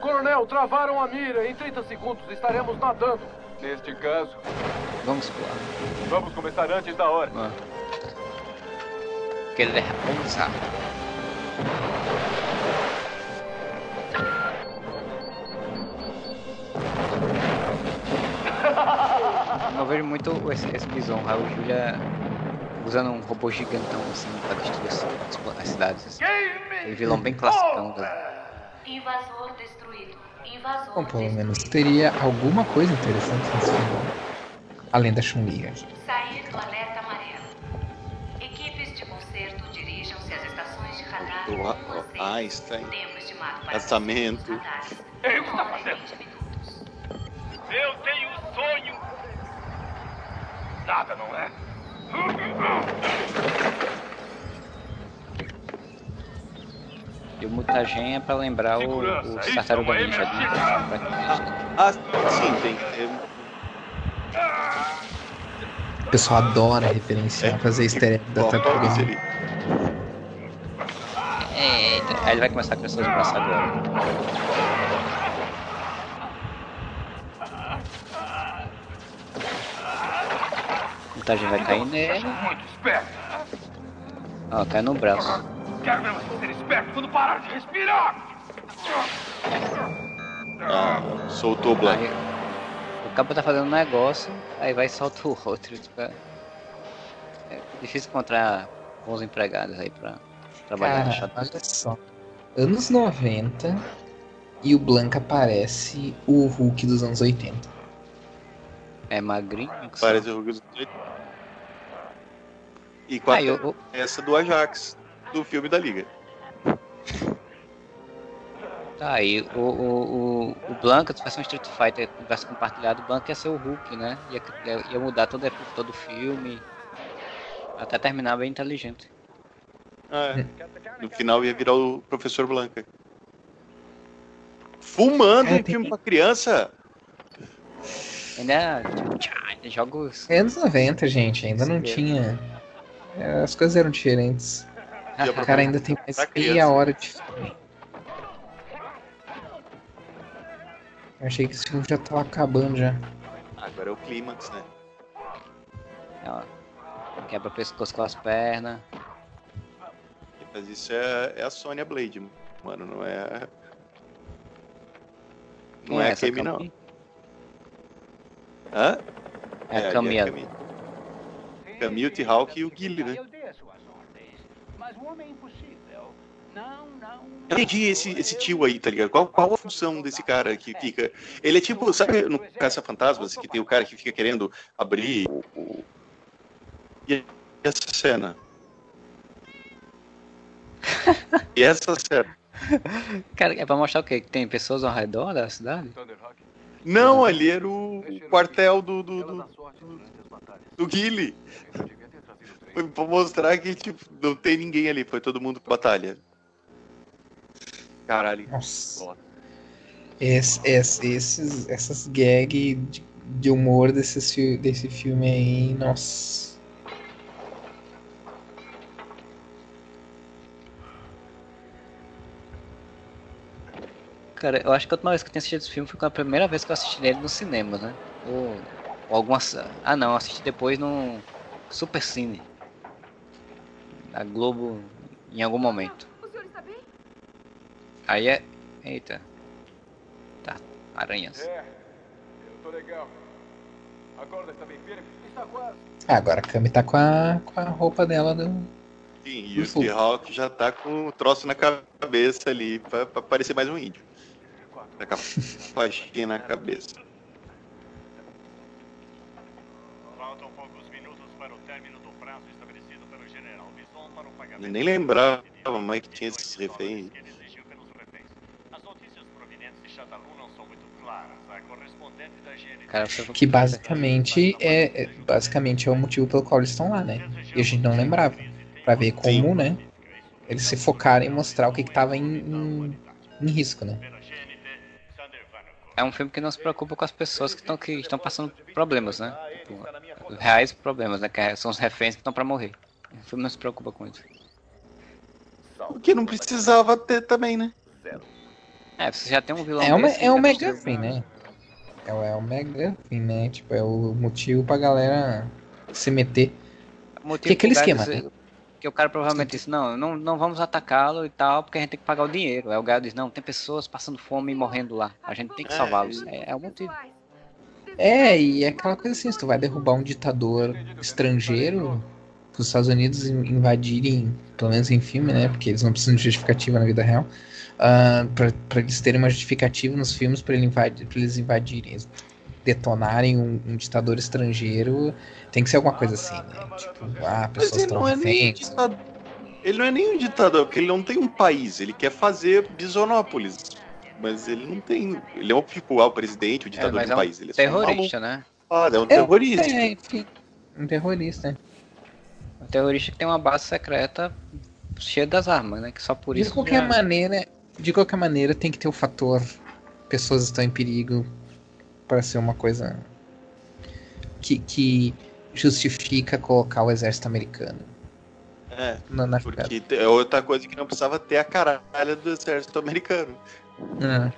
Coronel, travaram a mira. Em 30 segundos estaremos nadando. Neste caso, Vamos pular. vamos começar antes da hora. Mano. Que ele é Eu vejo muito esse, esse bison, Raul Julia usando um robô gigantão assim pra destruir as, as- as cidades. Assim. Aquele vilão bem classicão. Né? Invasor destruído. Invasor Bom, pelo destruído. menos teria alguma coisa interessante nesse filme. Além da Chun-Li. Sair do alerta amarelo. Equipes de conserto dirijam-se às estações de radar O 1 a 6. Einstein. Tempo estimado para Casamento. os radares. Ei, o que Uma hora fazendo? 20 minutos. Eu tenho um sonho. Nada, não é? E o Mutagen é pra lembrar o, o Tartaruga uma Ninja. né? Ah, sim, tem. é, O pessoal adora referenciar, fazer easter egg da tartaruga. ali. Eita, aí ele vai começar a crescer os Mutagen vai cair nele. Muito esperto. Ó, cai no braço. Quero ver você ser esperto quando parar de respirar. Ah, soltou o Blank. Aí, o cabo tá fazendo um negócio, aí vai e solta o outro. Tipo, é é difícil encontrar bons empregados aí pra trabalhar na Cara, chata. olha só. Anos 90 e o Blanca parece o Hulk dos anos 80. É magrinho. Parece o Hulk dos oito. E com a Aí, o, o- essa do Ajax, do filme da Liga. Tá aí, o, o, o, o Blanca, se tivesse um Street Fighter tivesse compartilhado, o Blanca ia ser o Hulk, né? Ia, ia, mudar todo, todo o filme. Até terminar bem inteligente. Ah, é. No final ia virar o Professor Blanca. Fumando É, em tem- filme pra criança. Ainda, tchá, ainda jogos. É anos 90, gente, ainda não Sim. tinha. É, As coisas eram diferentes. O cara ainda tem mais meia hora de filme. Eu achei que esse filme já tava acabando já. Agora é o clímax, né? Ó, quebra o pescoço com as pernas. Faz isso é, é a Sonya Blade, mano. Não é. Não Quem é a essa Kemi, não. Hã? É a ali Camille. Camille. Camille, T-Hawk e o Guile, né? Eu é impossível. Não, não. Eu entendi esse, esse tio aí, tá ligado? Qual, qual a função desse cara que fica. Ele é tipo, sabe no Caça Fantasmas, que tem o cara que fica querendo abrir o. o- E essa cena? E essa cena? Cara, é pra mostrar o quê? Que tem pessoas ao redor da cidade? Não, ali era o quartel do, do, Ela do, do Guile. Eu. Foi pra mostrar que, tipo, não tem ninguém ali, foi todo mundo pra batalha. Caralho. Nossa. Esse, esse- esses, essas gags de, de humor desses, fi- desse filme aí, nossa. Cara, eu acho que a última vez que eu tinha assistido esse filme foi a primeira vez que eu assisti ele no cinema, né? Ou algumas. Ah não, assisti depois no Super Cine. Da Globo em algum momento. Aí é. Eita. Tá, aranhas. É, eu tô legal. A corda está bem firme? Está quase. Ah, agora a Kami tá com a, com a roupa dela do. Sim, e o Ufa. T-Hawk já tá com o troço na cabeça ali, pra, pra parecer mais um índio. Tá com a faixinha na cabeça. Faltam poucos minutos para o término do prazo estabelecido pelo general Bison para o pagamento. Eu nem lembrava mais que tinha esses reféns. Cara, Que basicamente é, é- basicamente é o motivo pelo qual eles estão lá, né? E a gente não lembrava. Pra ver como, né? Eles se focaram em mostrar o que, que tava em, em, em risco, né? É um filme que não se preocupa com as pessoas que estão que estão passando problemas, né? Tipo, reais problemas, né? Que são os reféns que estão pra morrer. O filme não se preocupa com isso. O que não precisava ter também, né? É, você já tem um vilão É uma, desse, é um precisa- McGuffin, né? É, o- é o McGuffin, né? Tipo, é o motivo pra galera se meter. O motivo Que aquele pro cara esquema, dizer- né? Que o cara provavelmente disse, não, não, não vamos atacá-lo e tal, porque a gente tem que pagar o dinheiro. Aí o cara diz, não, tem pessoas passando fome e morrendo lá. A gente tem que É. salvá-los. É, é o motivo. É, e é aquela coisa assim, se tu vai derrubar um ditador estrangeiro, os Estados Unidos in- invadirem, pelo menos em filme, né? Porque eles não precisam de justificativa na vida real. ah, pra, pra eles terem uma justificativa nos filmes pra, ele invadir, eles invadirem, eles detonarem um, um ditador estrangeiro, tem que ser alguma coisa assim, né? Tipo, ah, pessoas estão é reféns. Ele não é nem um ditador, porque ele não tem um país. Ele quer fazer Bisonópolis. Mas ele não tem. Ele é um tipo, ah, o presidente, o É, ditador mas de é um país. Ele é só um terrorista, né? Ah, é um É, terrorista. É, enfim, um terrorista. Um terrorista que tem uma base secreta cheia das armas, né? Que só por De isso. qualquer já- maneira, de qualquer maneira, tem que ter o fator pessoas estão em perigo para ser uma coisa que, que justifica colocar o exército americano É, na, porque é outra coisa que não precisava ter a caralha do exército americano. É.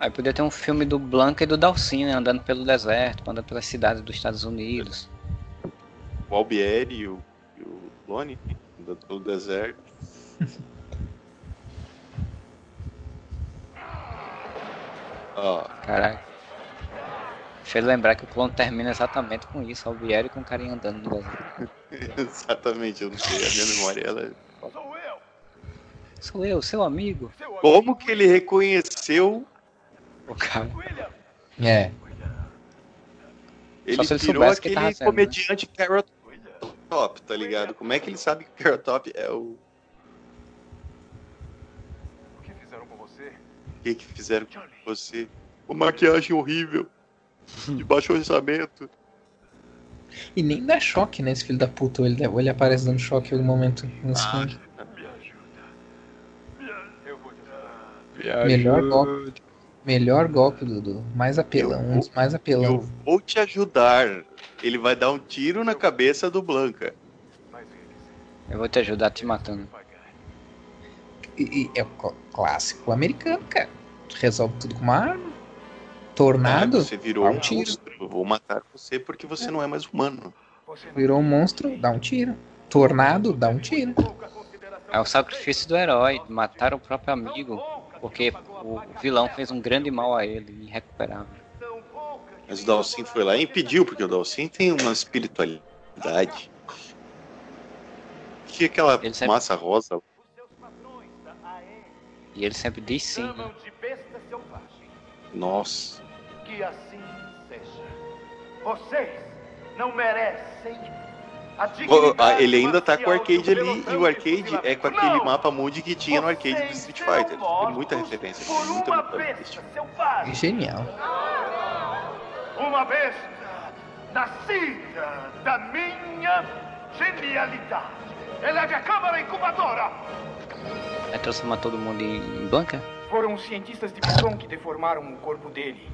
Aí podia ter um filme do Blanca e do Dalcin, né? Andando pelo deserto, andando pelas cidades dos Estados Unidos. O Albieri e o, e o Lone, andando pelo deserto. Ó, Caraca. Deixa eu lembrar que o clone termina exatamente com isso, Albieri com o carinha andando no deserto. exatamente, eu não sei, a minha memória ela. Sou eu, seu amigo. Como que ele reconheceu? O cara. É. Ele se ele virou soubesse que aquele tava sendo, né? comediante Carrot Top, tá ligado? Como é que ele sabe que Carrot Top é o. O que fizeram com você? O que, que fizeram com você? Uma maquiagem horrível. De baixo orçamento. E nem dá choque, né? Esse filho da puta. Ou ele, ele aparece dando choque em algum momento nesse Ah, filme. Eu vou te ajudar. Melhor golpe. Melhor golpe, Dudu. Mais apelão. Um dos mais Eu apelão. vou te ajudar. Ele vai dar um tiro na cabeça do Blanca. Eu vou te ajudar te matando. E, e é o cl- clássico americano, cara. Resolve tudo com uma arma. Tornado. Ah, você virou dá um um tiro. monstro. Eu vou matar você porque você não é mais humano. Virou um monstro, dá um tiro. Tornado, dá um tiro. É o sacrifício do herói, matar o próprio amigo, porque o vilão fez um grande mal a ele recuperar. Mas o Dalcin foi lá e impediu, porque o Dalcin tem uma espiritualidade. Que aquela Ele sempre- massa rosa. E ele sempre diz sim. né? Nossa. Que assim seja. Vocês não merecem ele ainda tá com o arcade ali, e o de arcade é com aquele Não! mapa mundi que tinha no arcade do Vocês Street Fighter. Tem muita referência. Por Muita, uma muita selvagem. Genial. Uma besta nascida da minha genialidade. Eleve a câmara incubadora. Vai transformar todo mundo em Blanca? Foram os cientistas de Bison que deformaram o corpo dele.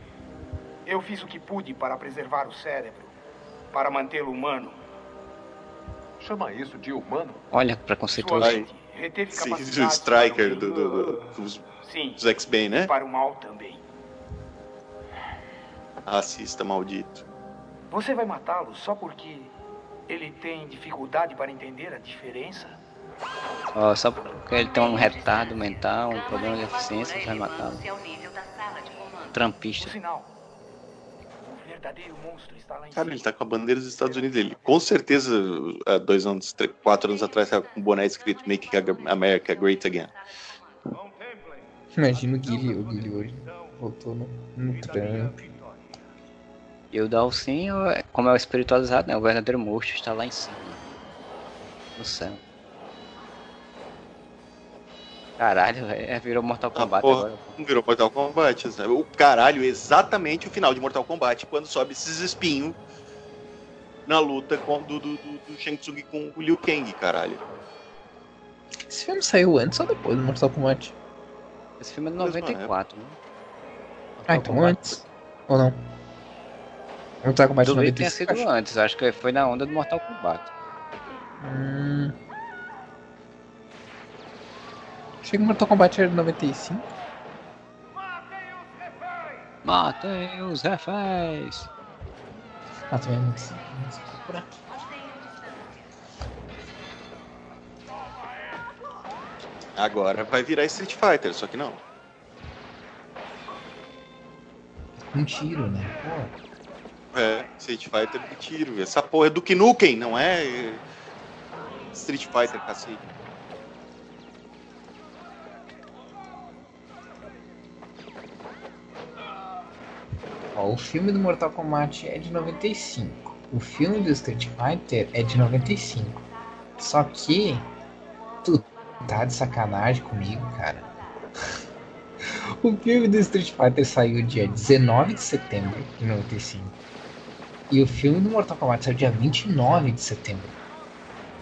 Eu fiz o que pude para preservar o cérebro, para mantê-lo humano. Chama isso de humano? Olha, preconceituoso. reteve Sim, o Striker do, do- do- dos, dos X-Men, né? para o mal também. Racista maldito. Você vai matá-lo só porque ele tem dificuldade para entender a diferença? Ó, só porque ele tem um retardo mental, um problema de eficiência, você vai matá-lo. Trampista. sinal, verdadeiro monstro está lá em Cara, ele tá com a bandeira dos Estados Unidos. Ele, com certeza, há dois anos, três, quatro anos atrás, tava com um boné escrito Make America Great Again. Imagina o Guilherme, o Guilherme hoje. Voltou no, no Trump. E o Dalsin, como é o espiritualizado, né? O verdadeiro monstro está lá em cima. No céu. Caralho, é, Virou Mortal Ah, Kombat porra. agora. Não virou Mortal Kombat. Sabe? O caralho, exatamente o final de Mortal Kombat, quando sobe esses espinhos na luta com, do, do, do, do Shang Tsung com o Liu Kang, caralho. Esse filme saiu antes ou depois do Mortal Kombat? Esse filme é de 94, né? Ah, então antes. Ou não? Mortal Kombat Duvido que tenha 95. sido antes, acho que foi na onda do Mortal Kombat. Hum... Achei que o Mortal Kombat era de 95. Matem os reféns! Ah, 95. mas vou procurar. Agora vai virar Street Fighter, só que não. Um tiro, né? Pô. É, Street Fighter de tiro. Essa porra é do Nukem, não é é, Street Fighter, cacete. Ó, o filme do Mortal Kombat é de 95. O filme do Street Fighter é de 95. Só que tu tá de sacanagem comigo, cara. o filme do Street Fighter saiu dia 19 de setembro de 95. E o filme do Mortal Kombat saiu dia 29 de setembro.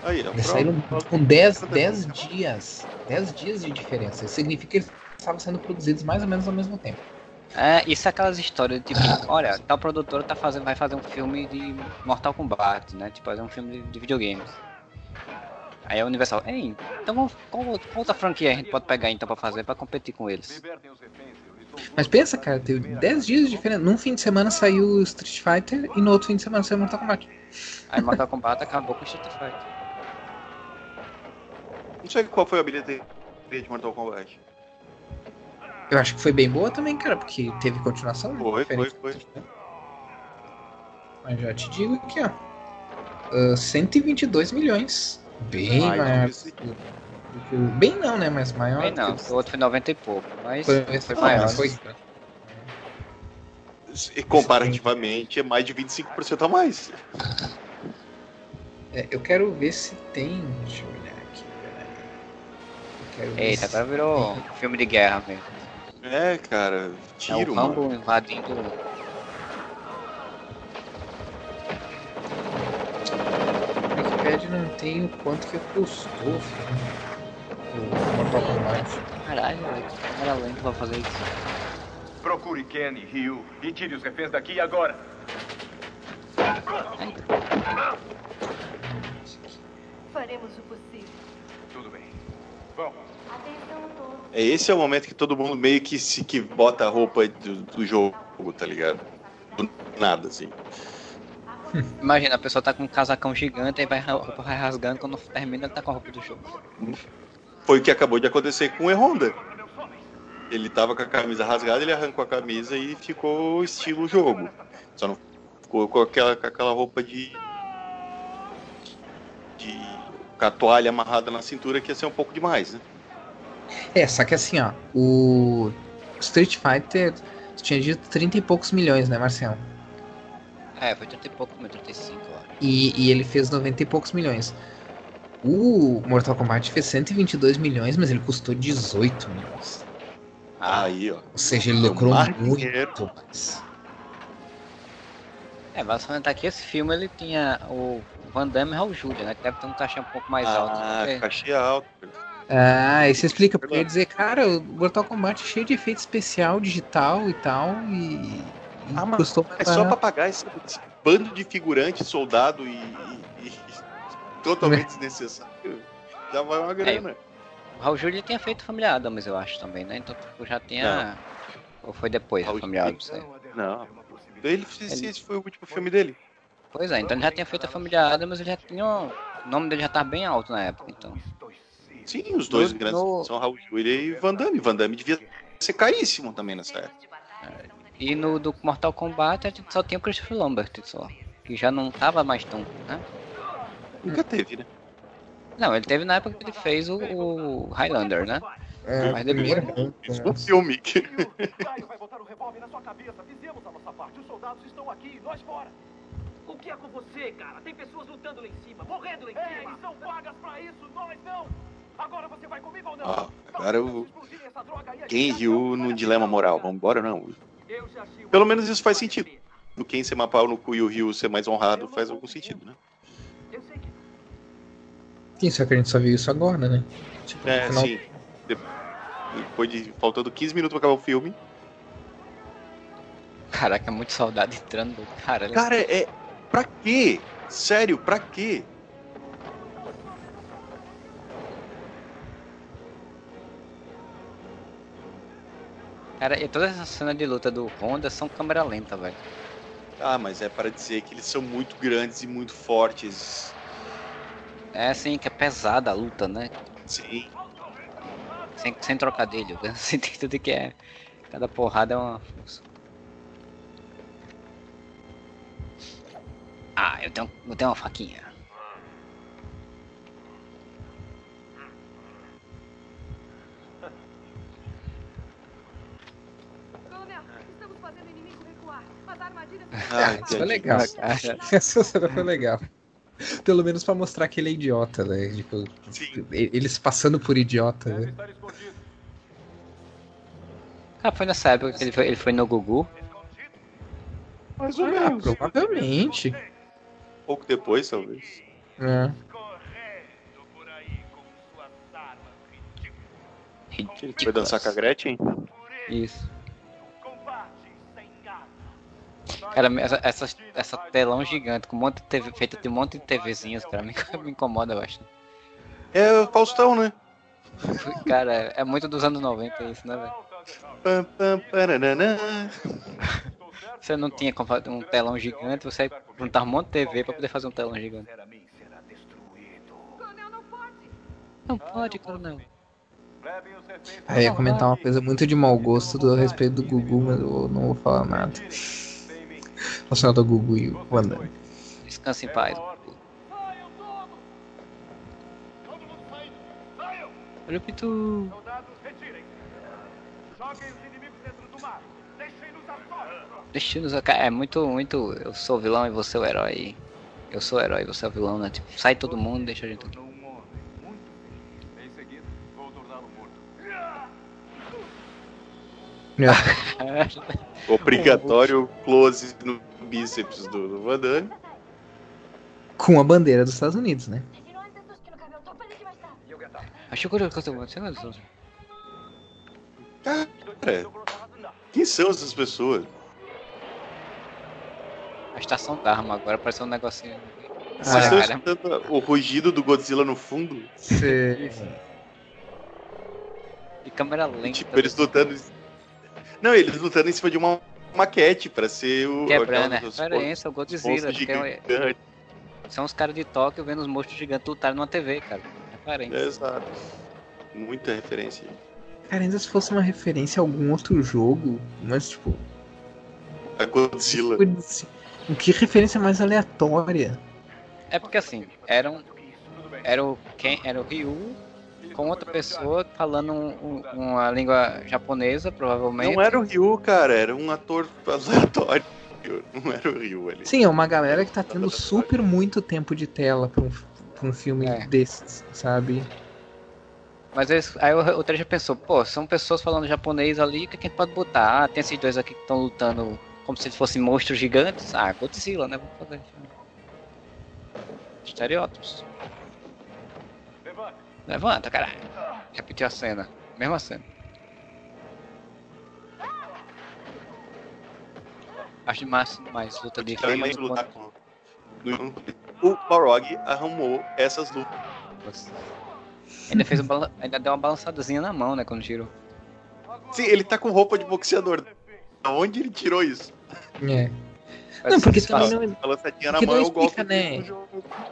Aí. Eles pronto. saíram com 10, 10 dias. 10 dias de diferença. Isso significa que eles estavam sendo produzidos mais ou menos ao mesmo tempo. É, isso é aquelas histórias de tipo, olha, tal produtora tá fazendo, vai fazer um filme de Mortal Kombat, né? Tipo, fazer um filme de, de videogames. Aí a Universal, ei, então vamos, qual, qual outra franquia a gente pode pegar então pra fazer, pra competir com eles? Mas pensa, cara, teve 10 dias de diferença. Num fim de semana saiu Street Fighter e no outro fim de semana saiu Mortal Kombat. Aí Mortal Kombat acabou com Street Fighter. Não sei qual foi a bilheteria de Mortal Kombat. Eu acho que foi bem boa também, cara, porque teve continuação. né? Foi, foi, foi. Mas já te digo aqui, ó. Ah, 122 milhões. Bem Mais maior. do que Bem não, né? Mas maior. Bem não, que o outro foi 90 e pouco, mas Foi, foi, foi maior. mas foi- E comparativamente é mais de 25% a mais. É, eu quero ver se tem. Deixa eu olhar aqui. peraí. Eu quero ver Eita, agora virou filme de guerra mesmo. É, cara, É tiro, o mano. Rambo invadindo. O Wikipedia não tem o quanto que custou o filme. O Mortal Kombat. Caralho, velho, que câmera lenta pra fazer isso. Procure Ken e Ryu e tire os reféns daqui agora. Faremos o possível. Tudo bem. É, esse é o momento que todo mundo meio que se que bota a roupa do, do jogo, tá ligado? Do nada, assim. Imagina, a pessoa tá com um casacão gigante e vai, a roupa vai rasgando, quando termina ele tá com a roupa do jogo. Foi o que acabou de acontecer com o E-Honda. Ele tava com a camisa rasgada, ele arrancou a camisa e ficou estilo jogo. Só não ficou com aquela, com aquela roupa de. de. com a toalha amarrada na cintura, que ia ser um pouco demais, né? É, só que assim, ó. O Street Fighter tinha dito 30 e poucos milhões, né, Marcelo? É, foi 30 e pouco, 35 lá. E, e ele fez 90 e poucos milhões. O Mortal Kombat fez 122 milhões, mas ele custou 18 milhões. Aí, ó. Ou seja, ele lucrou muito mais. É, mas falando aqui, esse filme ele tinha o Van Damme e Raul Julia, né? Que deve ter um cachê um pouco mais alto. Ah, porque- cachê alto. Ah, isso explica, porque eu ia dizer, cara, o Mortal Kombat é cheio de efeito especial, digital e tal, e. e Ah, mas custou É só pra pagar esse, esse bando de figurante, soldado e, e- e totalmente desnecessário. Já vai uma grana. O Raul Julia tinha feito Família Adams, eu acho também, né? Então tipo, já tinha. Ou foi depois Raul Família Adams? é. Não. Ele, esse, esse foi o último filme dele. Pois é, então ele já tinha feito a Família Adams, ele já tinha. O nome dele já tava bem alto na época, então. Sim, os dois No- grandes no- são Raul Julia e Van Damme. Van Damme devia ser caríssimo também nessa época. E no do Mortal Kombat a gente só tinha o Christopher Lambert só. Que já não tava mais tão. Né? Nunca teve, né? Não, ele teve na época que ele fez o, o Highlander, né? É, Mas o depois. Isso é um filme. Caio vai botar o revólver na sua cabeça. Fizemos a nossa parte. Os soldados estão aqui, nós fora. O que é com você, cara? Tem pessoas lutando lá em cima, morrendo lá em Ei, cima. são pagas pra isso, nós não. Agora você vai comigo ou não? Ó, agora o Explodirem essa droga aí, a Ken e gente Ryu num dilema moral. Vambora ou não? Eu achei Pelo menos isso faz sentido. No Ken ser mapar no cu e o Ryu ser mais honrado faz algum sentido, né? Eu Sim, só que a gente só viu isso agora, né? Tipo, no É, final- sim. De- Depois de faltando 15 minutos pra acabar o filme. Caraca, é muito soldado entrando. Cara, Cara, é. Pra quê? Sério, pra quê? Cara, e toda essa cena de luta do Honda são câmera lenta, velho. Ah, mas é para dizer que eles são muito grandes e muito fortes. É assim que é pesada a luta, né? Sim. Sem, sem trocadilho. No sentido de que é. Cada porrada é uma força. Ah, eu tenho, eu tenho uma faquinha. Coronel, estamos fazendo o inimigo recuar. As armadilhas... Ah, Isso foi legal. Essa cena foi legal. Pelo menos pra mostrar que ele é idiota, né? Tipo, e- eles passando por idiota, né? Ah, foi nessa época que ele foi, ele foi no Gugu. Mais ou Ah, menos. provavelmente. Pouco depois, talvez. É. Ele foi dançar com a Gretchen? Isso. Cara, essa, essa, essa telão gigante com um monte de TV, feita de um monte de TVzinhas, cara, me, me incomoda bastante. É o Faustão, né? Cara, é muito dos anos 90 isso, né, velho? Pam, pam, paranana. Você não tinha um telão gigante, você juntava um monte de TV pra poder fazer um telão gigante. Não pode, coronel. Aí eu ia comentar uma coisa muito de mau gosto do, a respeito do Gugu, mas eu não vou falar nada. Relacionado ao Gugu e o Wanda. Descanse em paz. Olha o Pitu. Deixa-nos acá. É muito, muito. Eu sou o vilão e você é o herói. Eu sou o herói e você é o vilão, né? Tipo, sai todo mundo, deixa a gente aqui. Em seguida, vou torná-lo morto. Obrigatório close no bíceps do, do Van Damme. Com a bandeira dos Estados Unidos, né? Achei curioso que eu tô acontecendo. Cara, quem são essas pessoas? A estação Dharma agora parece um negocinho. Vocês estão escutando o rugido do Godzilla no fundo? de câmera lenta. Tipo, eles lutando. Não, eles lutando em cima de uma maquete pra ser o. Quebrando, é ao Godzilla. é-. São os caras de Tóquio vendo os monstros gigantes lutarem numa TV, cara. Referência. Exato. Muita referência. Cara, ainda se fosse uma referência a algum outro jogo, mas tipo. A Godzilla. assim, Que referência mais aleatória. É porque assim, era um. Era o, quem, era o Ryu com outra pessoa falando um- um- uma língua japonesa, provavelmente. Não era o Ryu, cara, era um ator aleatório. Não era o Ryu ali. Sim, é uma galera que tá tendo super muito tempo de tela pra um, pra um filme desses, sabe? Mas eles- aí o, o Trejo pensou, pô, são pessoas falando japonês ali, o que, que a gente pode botar? Ah, tem esses dois aqui que estão lutando como se fossem monstros gigantes. Ah, Godzilla, né? Vamos fazer. Estereótipos. Levanta, caralho. Repetiu a cena. Mesma cena. Acho mais, mais luta de mais com. O Balrog arrumou essas lutas. Ainda fez um bala- ainda deu uma balançadazinha na mão, né, quando tirou. Sim, ele tá com roupa de boxeador. Da onde ele tirou isso? É. Não, porque também não, Balançadinha na porque mão não é o golpe explica, né?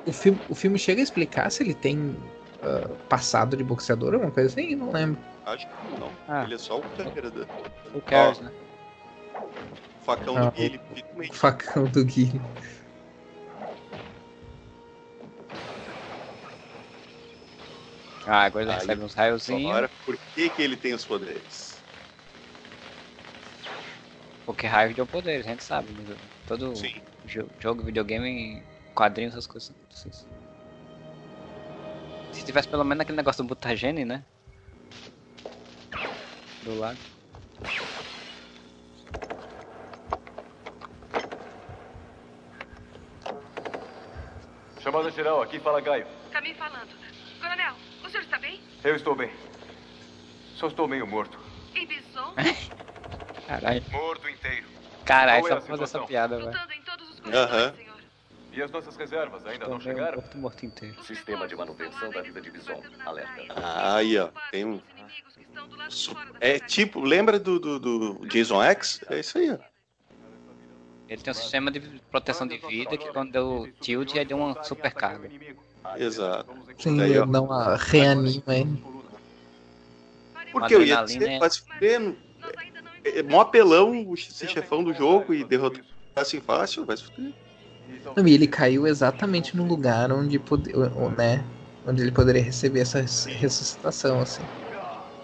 O filme, o filme chega a explicar se ele tem ah, passado de boxeador, alguma coisa assim? Não lembro. Acho que não. Ah. Ele é só o câmera da. O cares, né? Facão Ah, do Guile, O finalmente. facão do Gui. Ah, agora ele recebe uns raiozinhos. Agora, por que, que ele tem os poderes? Porque raio deu poderes, a gente sabe. Né? Todo jo- jogo, videogame, quadrinhos, essas coisas. essas- Se tivesse pelo menos aquele negócio do mutagene, né? Do lado. Chamada geral, aqui fala Gaio. Tá me falando. Coronel, o senhor está bem? Eu estou bem. Só estou meio morto. E Bison? Caralho. Morto inteiro. Caralho, é só pra fazer essa piada, velho. Lutando em todos os Aham. E as nossas reservas ainda não Estou chegaram? morto, morto inteiro. Sistema de manutenção da vida de Bison. Alerta. Ah, aí, ó. Tem um. É tipo, lembra do, do, do Jason X? É isso aí, ó. Ele tem um sistema de proteção de vida que quando deu tilt, ele deu uma supercarga. Exato. Sim, Daí, ó. não a reanima ele. Porque eu ia dizer, é- mas fudendo. É, é mó apelão o chefão do jogo e derrotar assim fácil, vai se fuder. Não, e ele caiu exatamente no lugar onde, pode, né, onde ele poderia receber essa res- ressuscitação, assim.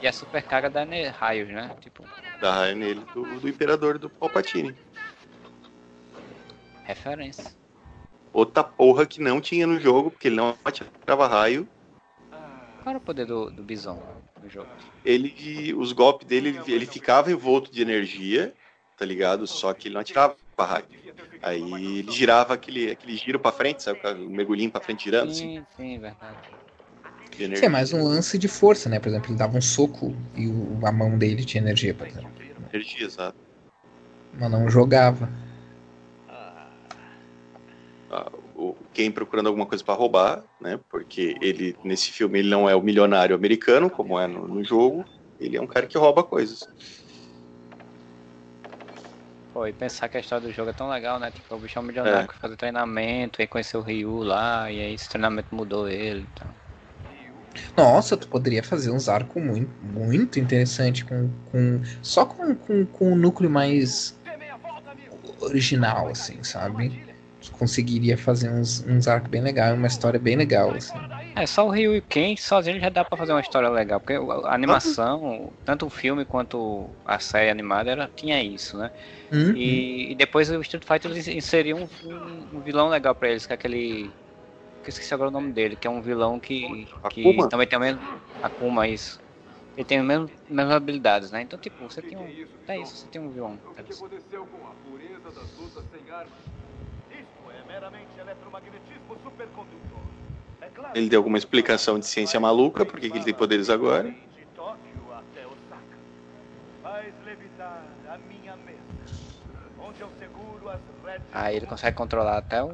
E a supercarga dá ne- raios, né? Tipo, Dá raio nele do, do imperador do Palpatine. referência. Outra porra que não tinha no jogo, porque ele não atirava raio. Qual era o poder do, do Bison no jogo? Ele, os golpes dele, ele, ele ficava envolto de energia, tá ligado? Só que ele não atirava raio. Aí ele girava aquele, aquele giro pra frente, sabe? O mergulhinho pra frente girando, assim, Sim, sim, verdade. de Sim, energia. é mais um lance de força, né? Por exemplo, ele dava um soco e o- a mão dele tinha energia, por exemplo. Energia, exato. Mas não jogava. Ah, o Ken procurando alguma coisa pra roubar, né? Porque ele, nesse filme, ele não é o milionário americano, como é no, no jogo. Ele é um cara que rouba coisas. Pô, e pensar que a história do jogo é tão legal, né? Tipo, o bicho é um milionário É. que faz treinamento, aí conheceu o Ryu lá, e aí esse treinamento mudou ele então. Nossa, tu poderia fazer uns arcos muito, muito interessante com, com só com, com, com o núcleo mais original, assim, sabe? Tu conseguiria fazer uns, uns arcos bem legais, uma história bem legal, assim. É, só o Ryu e o Ken sozinho já dá pra fazer uma história legal, porque a animação, tanto o filme quanto a série animada, era, tinha isso, né? Uhum. E, e depois o Street Fighter eles inseriu um, um- um vilão legal pra eles, que é aquele. Que eu esqueci agora o nome dele, que é um vilão que, que Akuma? também tem o mesmo. Akuma, isso. Ele tem as mesmas, mesmas habilidades, né? Então, tipo, você tem um. É isso, você tem um vilão. O que aconteceu com a pureza das lutas sem armas? Isto é meramente eletromagnetismo supercondutor. É claro Ele deu alguma explicação de ciência maluca, por que que ele tem poderes agora. de Tóquio até Osaka. Faz levitar a minha mesa, onde eu seguro as rédeas Aí ele consegue controlar até o,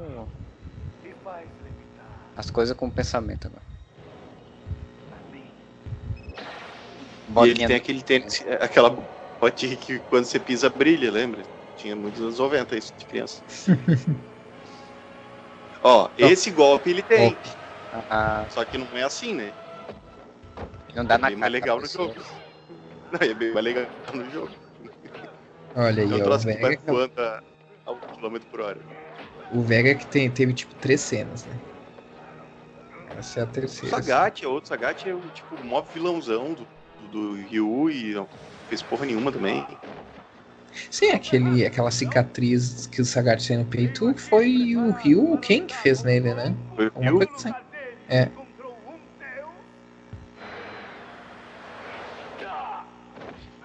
e faz levitar as coisas com o pensamento agora. E ele tem aquele tênis, aquela botinha que quando você pisa brilha, lembra? Tinha muitos anos 90 isso de criança. Ó, esse golpe ele tem. Golpe. Ah, Só que não é assim, né? não dá é na bem cara mais legal no jogo. Não, é bem mais legal no jogo. Olha aí, É ó, o troço que vai Vega, voando a, a um quilômetro por hora. o Vega que tem, teve tipo três cenas, né? Essa é a O terceira. Sagat é outro. Sagat é o tipo o maior vilãozão do, do, do Ryu e não fez porra nenhuma também. Sim, aquele, aquela cicatriz que o Sagat tem no peito foi o Ryu, quem que fez nele, né? Foi o Ryu. assim. É.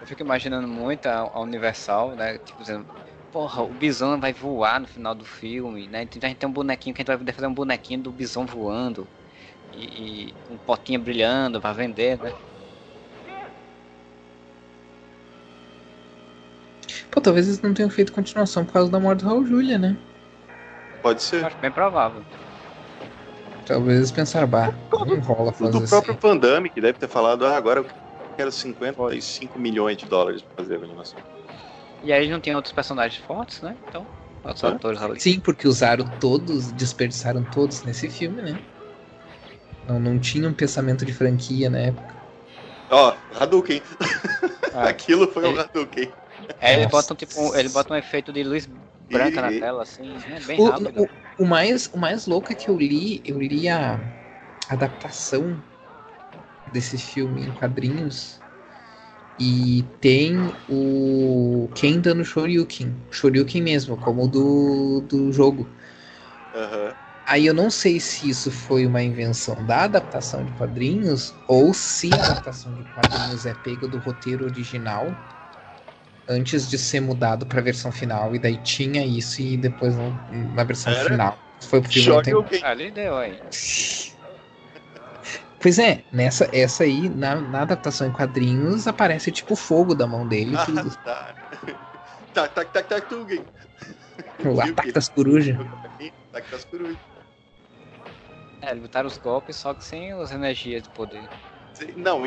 Eu fico imaginando muito a, a Universal, né? Tipo, dizendo, porra, o Bison vai voar no final do filme, né? Então a gente tem um bonequinho que a gente vai poder fazer um bonequinho do Bison voando. E, e um potinho brilhando pra vender, né? Pô, talvez eles não tenham feito continuação por causa da morte do Raul Julia, né? Pode ser. acho bem provável. Talvez eles pensaram, bah, não rola O fazer do assim. próprio Van Damme, que deve ter falado, ah, agora eu quero 55 milhões de dólares pra fazer a animação. E aí não tinha outros personagens fortes, né? Então, outros Hã? atores ali. Sim, porque usaram todos, desperdiçaram todos nesse filme, né? Não, não tinha um pensamento de franquia na época. Ó, Hadouken. Ah, Aquilo foi o ele- Hadouken. É, ele bota um, tipo, um- ele bota um efeito de luz branca na E- tela, assim, né? Bem O, rápido. o, o mais, o mais louco é que eu li, eu li a adaptação desse filme em quadrinhos e tem o Ken dando Shoryuken, Shoryuken mesmo, como o do, do jogo. Aham. Aí eu não sei se isso foi uma invenção da adaptação de quadrinhos ou se a adaptação de quadrinhos é pega do roteiro original antes de ser mudado para a versão final e daí tinha isso e depois no- na versão Era? final foi pro filme não tem ele deu aí. Pois é, nessa essa aí, na, na adaptação em quadrinhos, aparece tipo fogo da mão dele. Ah, tudo. tá. Tac, tac, tac, tac, Tugen. o ataque das corujas. Ataque das corujas. É, botaram os golpes, só que sem as energias de poder. Não,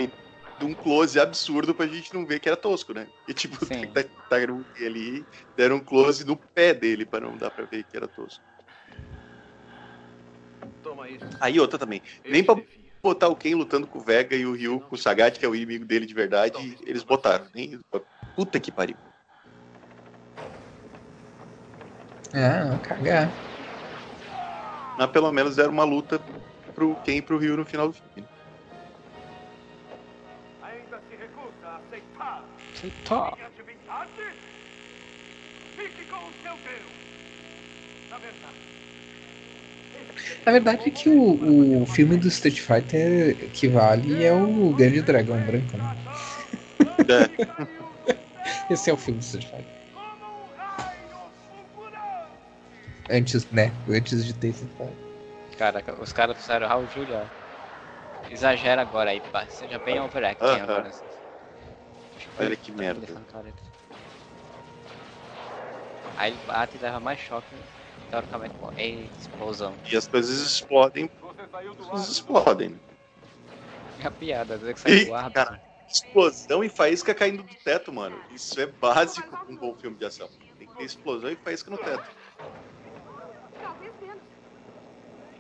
de um close absurdo pra gente não ver que era tosco, né? E tipo, Sim. tá, tá ali, deram um close no pé dele pra não dar pra ver que era tosco. Toma isso. Aí outra também. Nem pra botar o Ken lutando com o Vega e o Ryu com o Sagat, que é o inimigo dele de verdade, eles botaram. Nem... Puta que pariu. Ah, não, cagar. Mas pelo menos deram uma luta pro Ken e pro Ryu no final do filme. Deus. Na verdade, é que o, o filme do Street Fighter que vale é o Grande Dragão Branco, né? Esse é o filme do Street Fighter. Antes, né? Antes de ter Street Fighter. Caraca, os caras fizeram Raul Julia. Exagera agora aí, pá. Seja bem overacting Aham. agora. Olha que merda. Aí ele bate e leva mais choque. Teoricamente, bom, é explosão. E as coisas explodem. As coisas explodem. É a piada, às vezes que sai do ar. cara, explosão e faísca caindo do teto, mano. Isso é básico pra um bom filme de ação. Tem que ter explosão e faísca no teto.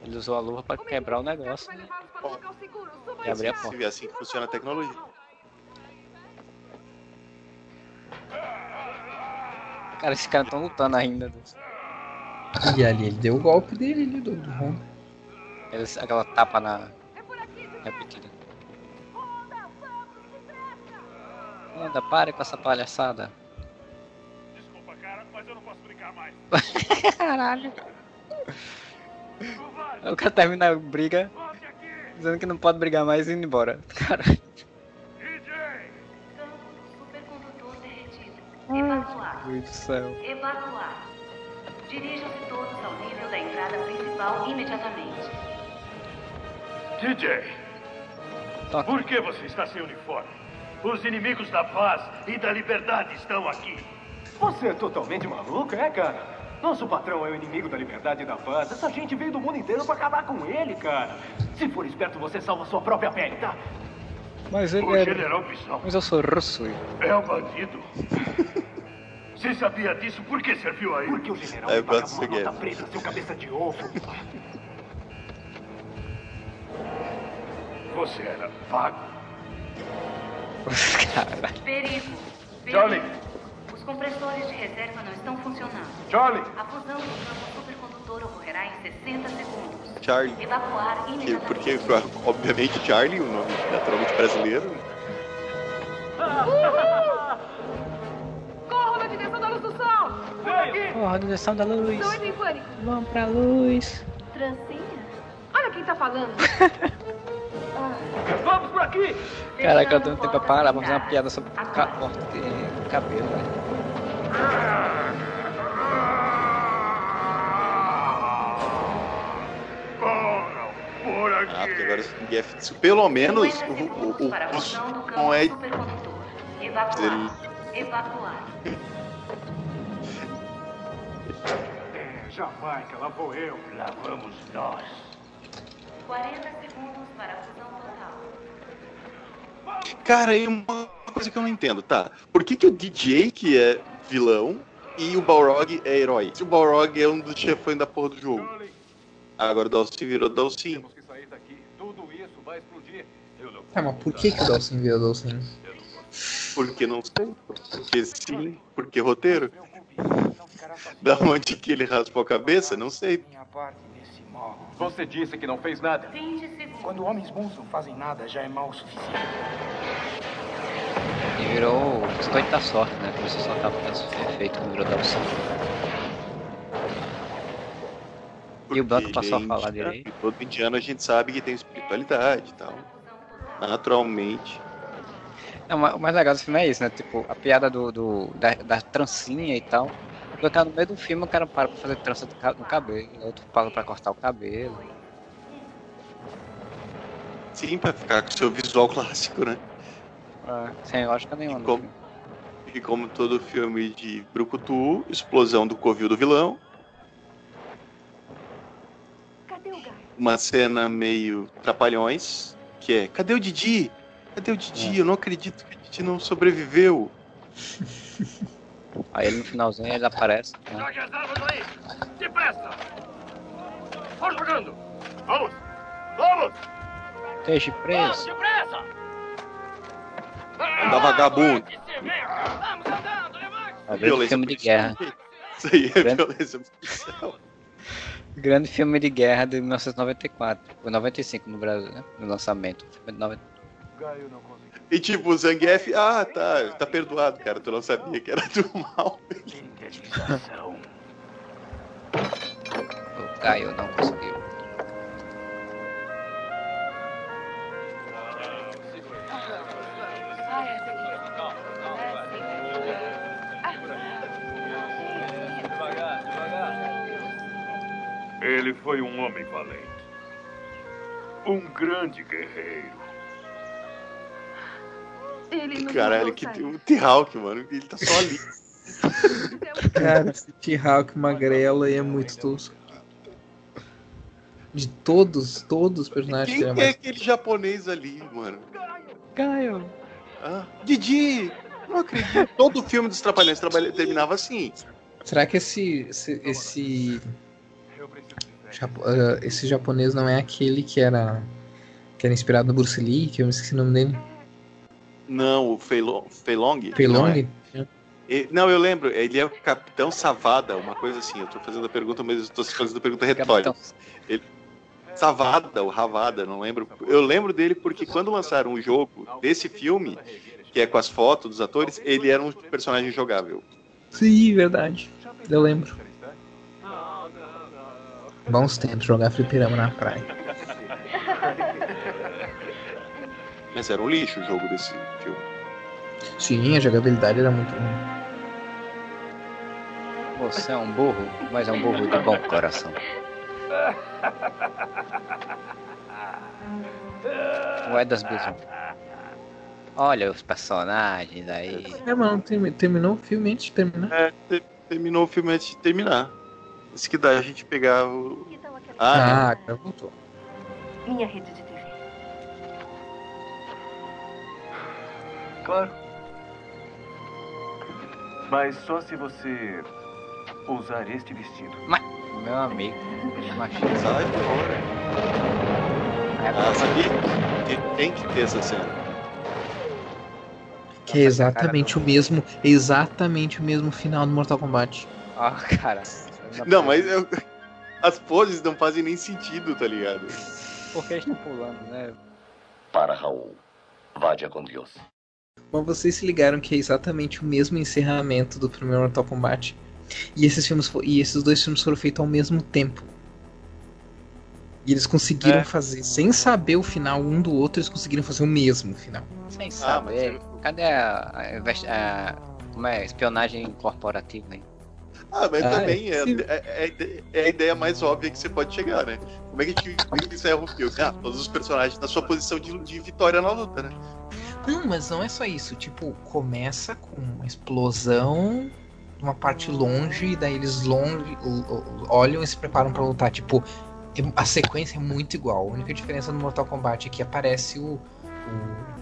Ele usou a luva pra quebrar o negócio. né? E abrir a Se porta. vê assim que funciona a tecnologia. Cara, esses caras estão lutando ainda. E ali ele deu o golpe dele ali do, do Honda. Eles, aquela tapa na. Repetida. Anda, pare com essa palhaçada. desculpa, cara, mas eu não posso brincar mais. Caralho. O cara termina a briga dizendo que não pode brigar mais e indo embora. Cara. Evacuar. Meu Deus do céu. Evacuar. Dirijam-se todos ao nível da entrada principal imediatamente. DJ, por que você está sem uniforme? Os inimigos da paz e da liberdade estão aqui. Você é totalmente maluco, é, cara? Nosso patrão é o inimigo da liberdade e da paz. Essa gente veio do mundo inteiro pra acabar com ele, cara. Se for esperto, você salva sua própria pele, tá? Mas ele O é. general Bissão Mas eu sou russo. é um bandido. Você sabia disso? Por que serviu a ele? Porque o general É, me paga gosto uma de nota seguir. preta, seu cabeça de ovo. Você era vago. Cara. Perigo. Perigo. Charlie. Os compressores de reserva não estão funcionando. Charlie. A fusão do campo supercondutor ocorrerá em 60 segundos. Charlie. Evacuar Que-. Porque, obviamente, Charlie, o nome naturalmente brasileiro. Corram na direção da luz do sol! Por aqui! Porra, direção da luz. Não entre em pânico. Vamos pra luz. Trancinha? Olha quem tá falando. Vamos por aqui! Caraca, eu tenho tempo pra parar pra fazer uma piada sobre ca corte de cabelo. né? Por aqui! Ah, porque agora é fixo. Pelo menos o, o, o, para a o fusão do campo não é. Evacuar. Evacuar. Jamaica, lá vou eu. Lá vamos nós. 40 segundos para a fusão total. Cara, aí uma coisa que eu não entendo, tá? Por que, que o DJ que é vilão e o Balrog é herói? Se o Balrog é um dos chefões da porra do jogo. Agora o Dalsin virou Dalsin. Vai explodir. Eu não Tá, mas por que que o Dalsin virou Dalsin? Porque não sei. Porque sim. Porque roteiro. Da onde que ele raspou a cabeça? Não sei. Minha parte desse mal. Você disse que não fez nada. 20 segundos. Quando homens bons não fazem nada, já é mal o suficiente. E virou o biscoito da sorte, né? Começou a soltar o efeito quando virou Dalsin. E o Blanco passou a falar direito. e Todo indiano a gente sabe que tem espiritualidade e tal. Naturalmente. Não, o mais legal desse filme é isso, né? Tipo, a piada do, do- da, da trancinha e tal. Quando tá no meio do filme, o cara para pra fazer trança do no cabelo, outro para pra cortar o cabelo. Sim, pra ficar com o seu visual clássico, né? Ah, sem lógica nenhuma. E como, e como todo filme de Brucutu, explosão do covil do vilão. Uma cena meio trapalhões, que é, cadê o Didi? Cadê o Didi? Eu não acredito que o Didi não sobreviveu. Aí ele no finalzinho ele aparece. Né? Jogue as armas aí! Depressa! Vamos jogando! Vamos! Vamos! Esteja preso. Depressa! Da vagabundo. Vamos andando, É grande filme de guerra. Isso aí é Grande- violência policial. Grande filme de guerra de 1994. Foi 95 no Brasil, né? No lançamento. Foi 90. E tipo, o Zangief, ah, tá, tá perdoado, cara. Tu não sabia que era do mal. O Caio não conseguiu. Ele foi um homem valente. Um grande guerreiro. Ele nos Caralho, que o T-Hawk, mano, ele tá só ali. Cara, esse T-Hawk magrelo aí é muito tosco. De todos, todos os personagens que Quem ele que é é mais. aquele japonês ali, mano? Caio. Ah, Didi! Não acredito. Todo filme dos Trapalhões terminava assim. Será que esse. esse, esse, japo- ah, esse japonês não é aquele que era. que era inspirado no Bruce Lee, que eu me esqueci o nome dele? Não, o Feilong. Feilong? Fei Não, Long? é. Não, eu lembro, ele é o Capitão Savada, uma coisa assim. Eu tô fazendo a pergunta, mas eu tô fazendo a pergunta retórica. Ele... Savada, ou Ravada, não lembro. Eu lembro dele porque quando lançaram o jogo desse filme, que é com as fotos dos atores, ele era um personagem jogável. Sim, verdade. Eu lembro. Bons tempos jogar fliperama na praia. Mas era um lixo o jogo desse filme. Sim, a jogabilidade era muito ruim. Você é um burro, mas é um burro de bom coração. O Edas Bison. Olha os personagens aí. É, mano, termi- terminou o filme antes de terminar. É, te- terminou o filme antes de terminar. Isso que dá a gente pegar o. Ah, Ah, agora voltou. Minha rede de TV. Claro. Mas só se você usar este vestido. Mas, meu amigo. Sai fora. Ah, sabia? Que tem que ter essa cena. Que é exatamente o mesmo, exatamente o mesmo final do Mortal Kombat. Ó, cara. Não, mas eu- as poses não fazem nem sentido, tá ligado? Por que eles estão pulando, né? Para Raul. Vaya com Deus. Mas vocês se ligaram que é exatamente o mesmo encerramento do primeiro Mortal Kombat. E esses filmes fo- e esses dois filmes foram feitos ao mesmo tempo. E eles conseguiram É. fazer, sem saber o final um do outro, eles conseguiram fazer o mesmo final. Sem saber. Cadê a, a a- Como é? Espionagem corporativa, hein? Ah, mas Ah, também é é, é- é a ide- é a ideia mais óbvia que você pode chegar, né? Como é que a gente é encerra o filme? Ah, todos os personagens na sua posição de, de vitória na luta, né? Não, mas não é só isso. Tipo, começa com uma explosão numa parte longe, e daí eles longe, olham e se preparam pra lutar. Tipo, é- a sequência é muito igual. A única diferença no Mortal Kombat é que aparece o. o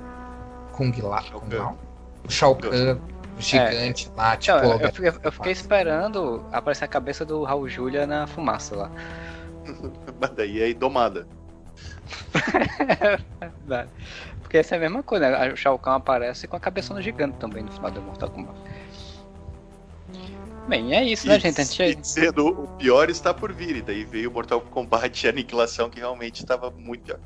Kung Lao. Kung Lao? O Shao Kahn gigante lá, tipo. Não, eu, fiquei, eu fiquei esperando aparecer a cabeça do Raul Júlia na fumaça lá. Mas daí é domada. Porque essa é a mesma coisa, né? O Shao Kahn aparece com a cabeçona gigante também no final do Mortal Kombat. Bem, é isso, né, gente? A gente... E sendo o pior está por vir, e daí veio o Mortal Kombat e a Aniquilação, que realmente estava muito pior.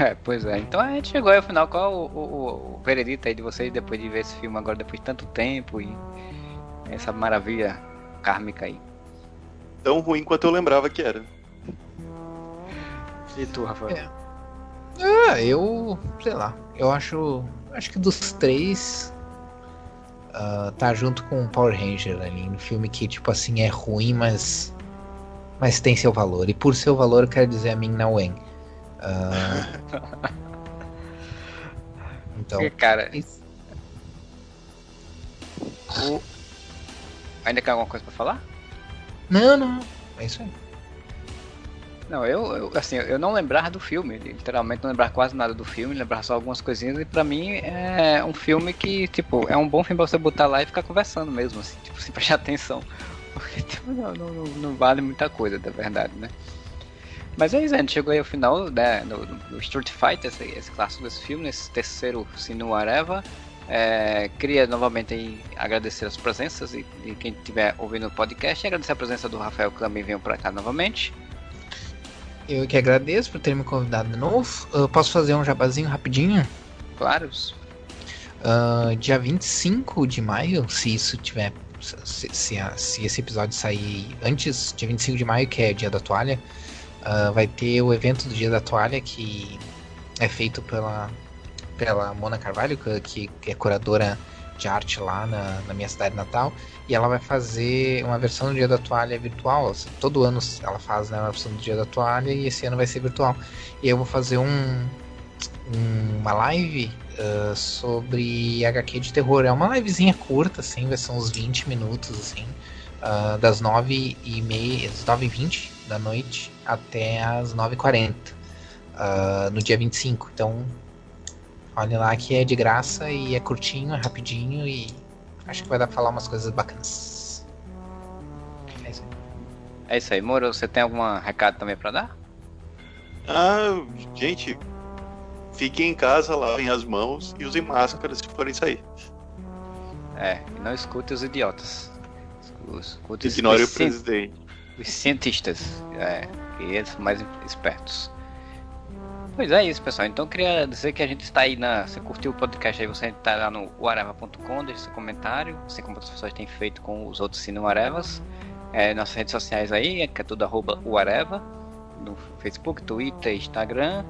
É, pois é. Então a gente chegou aí ao final. Qual o, o, o- o veredito aí de vocês depois de ver esse filme agora, depois de tanto tempo e essa maravilha kármica aí? Tão ruim quanto eu lembrava que era. E tu, Rafael? É. Ah, eu. sei lá. Eu acho. Acho que dos três. ah, tá junto com o Power Ranger ali no filme que, tipo assim, é ruim, mas. Mas tem seu valor. E por seu valor eu quero dizer a Ming Na Wen. Uh... então. Cara. O... Ainda quer alguma coisa pra falar? Não, não. É isso aí. Não, eu, eu, assim, eu não lembrar do filme, literalmente não lembrar quase nada do filme, lembrar só algumas coisinhas, e pra mim é um filme que, tipo, é um bom filme pra você botar lá e ficar conversando mesmo, assim, tipo, sem prestar atenção. Porque tipo, não, não, não, vale muita coisa, da verdade, né? Mas é isso, a gente chegou aí ao final né, do, do Street Fighter, esse, esse clássico desse filme, esse terceiro Sinu Areva. É, queria novamente aí agradecer as presenças de, de quem estiver ouvindo o podcast e agradecer a presença do Rafael que também veio para cá novamente. Eu que agradeço por ter me convidado de novo. Eu posso fazer um jabazinho rapidinho? Claro. Uh, dia 25 de maio, se isso tiver. Se, se, se, esse episódio sair antes, dia 25 de maio, que é dia da toalha, uh, vai ter o evento do dia da toalha que é feito pela, pela Mona Carvalho, que, que é curadora de arte lá na, na, minha cidade natal e ela vai fazer uma versão do Dia da Toalha virtual. Todo ano ela faz né, uma versão do Dia da Toalha e esse ano vai ser virtual. E eu vou fazer um, um uma live uh, sobre HQ de terror. É uma livezinha curta, assim, vai ser uns 20 minutos, assim, uh, das 9 e meia, das 9 e 20 da noite até as 9h40 uh, no dia 25. Então Olhem lá que é de graça e é curtinho, é rapidinho e acho que vai dar pra falar umas coisas bacanas. É isso aí. É isso aí, Moro. Você tem algum recado também pra dar? Ah, gente, fiquem em casa, lavem as mãos e usem máscara se forem sair. É, não escute os idiotas. Escute Ignore os, o presidente. Os cientistas, é, que eles são mais espertos. Pois é isso, pessoal. Então queria dizer que a gente está aí na. Você curtiu o podcast aí, você está lá no uareva.com, deixe seu comentário, assim como outras pessoas têm feito com os outros Sino Arevas. É, nossas redes sociais aí, que é tudo arroba uareva, no Facebook, Twitter, Instagram.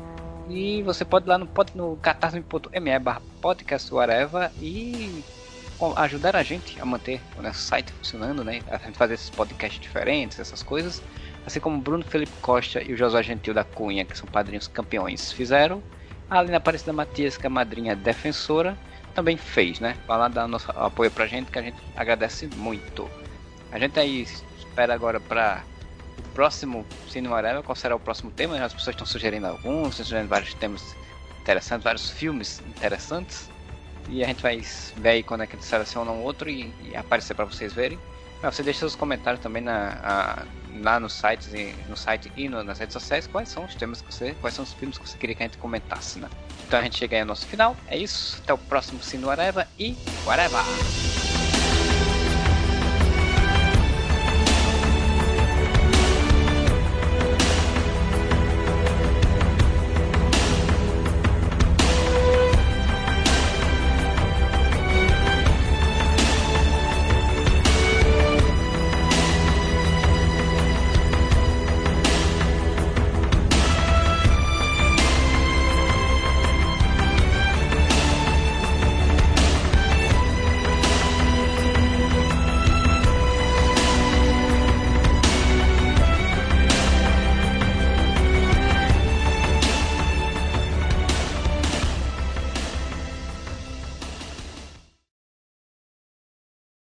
E você pode ir lá no, no catarse.me barra podcast e ajudar a gente a manter o nosso site funcionando, né? A gente fazer esses podcasts diferentes, essas coisas assim como Bruno Felipe Costa e o Josué Gentil da Cunha, que são padrinhos campeões, fizeram. A Alina Aparecida Matias, que é a madrinha defensora, também fez, né? Lá dar nosso apoio pra gente, que a gente agradece muito. A gente aí espera agora para o próximo Cinema Areva, qual será o próximo tema? As pessoas estão sugerindo alguns, sugerindo vários temas interessantes, vários filmes interessantes. E a gente vai ver aí quando é que eles selecionam outro e, e aparecer para vocês verem. Você deixa seus comentários também na, lá no site, no site e no, nas redes sociais quais são os temas que você. quais são os filmes que você queria que a gente comentasse, né? Então a gente chega aí ao nosso final. É isso. Até o próximo Sino Areva e Areva!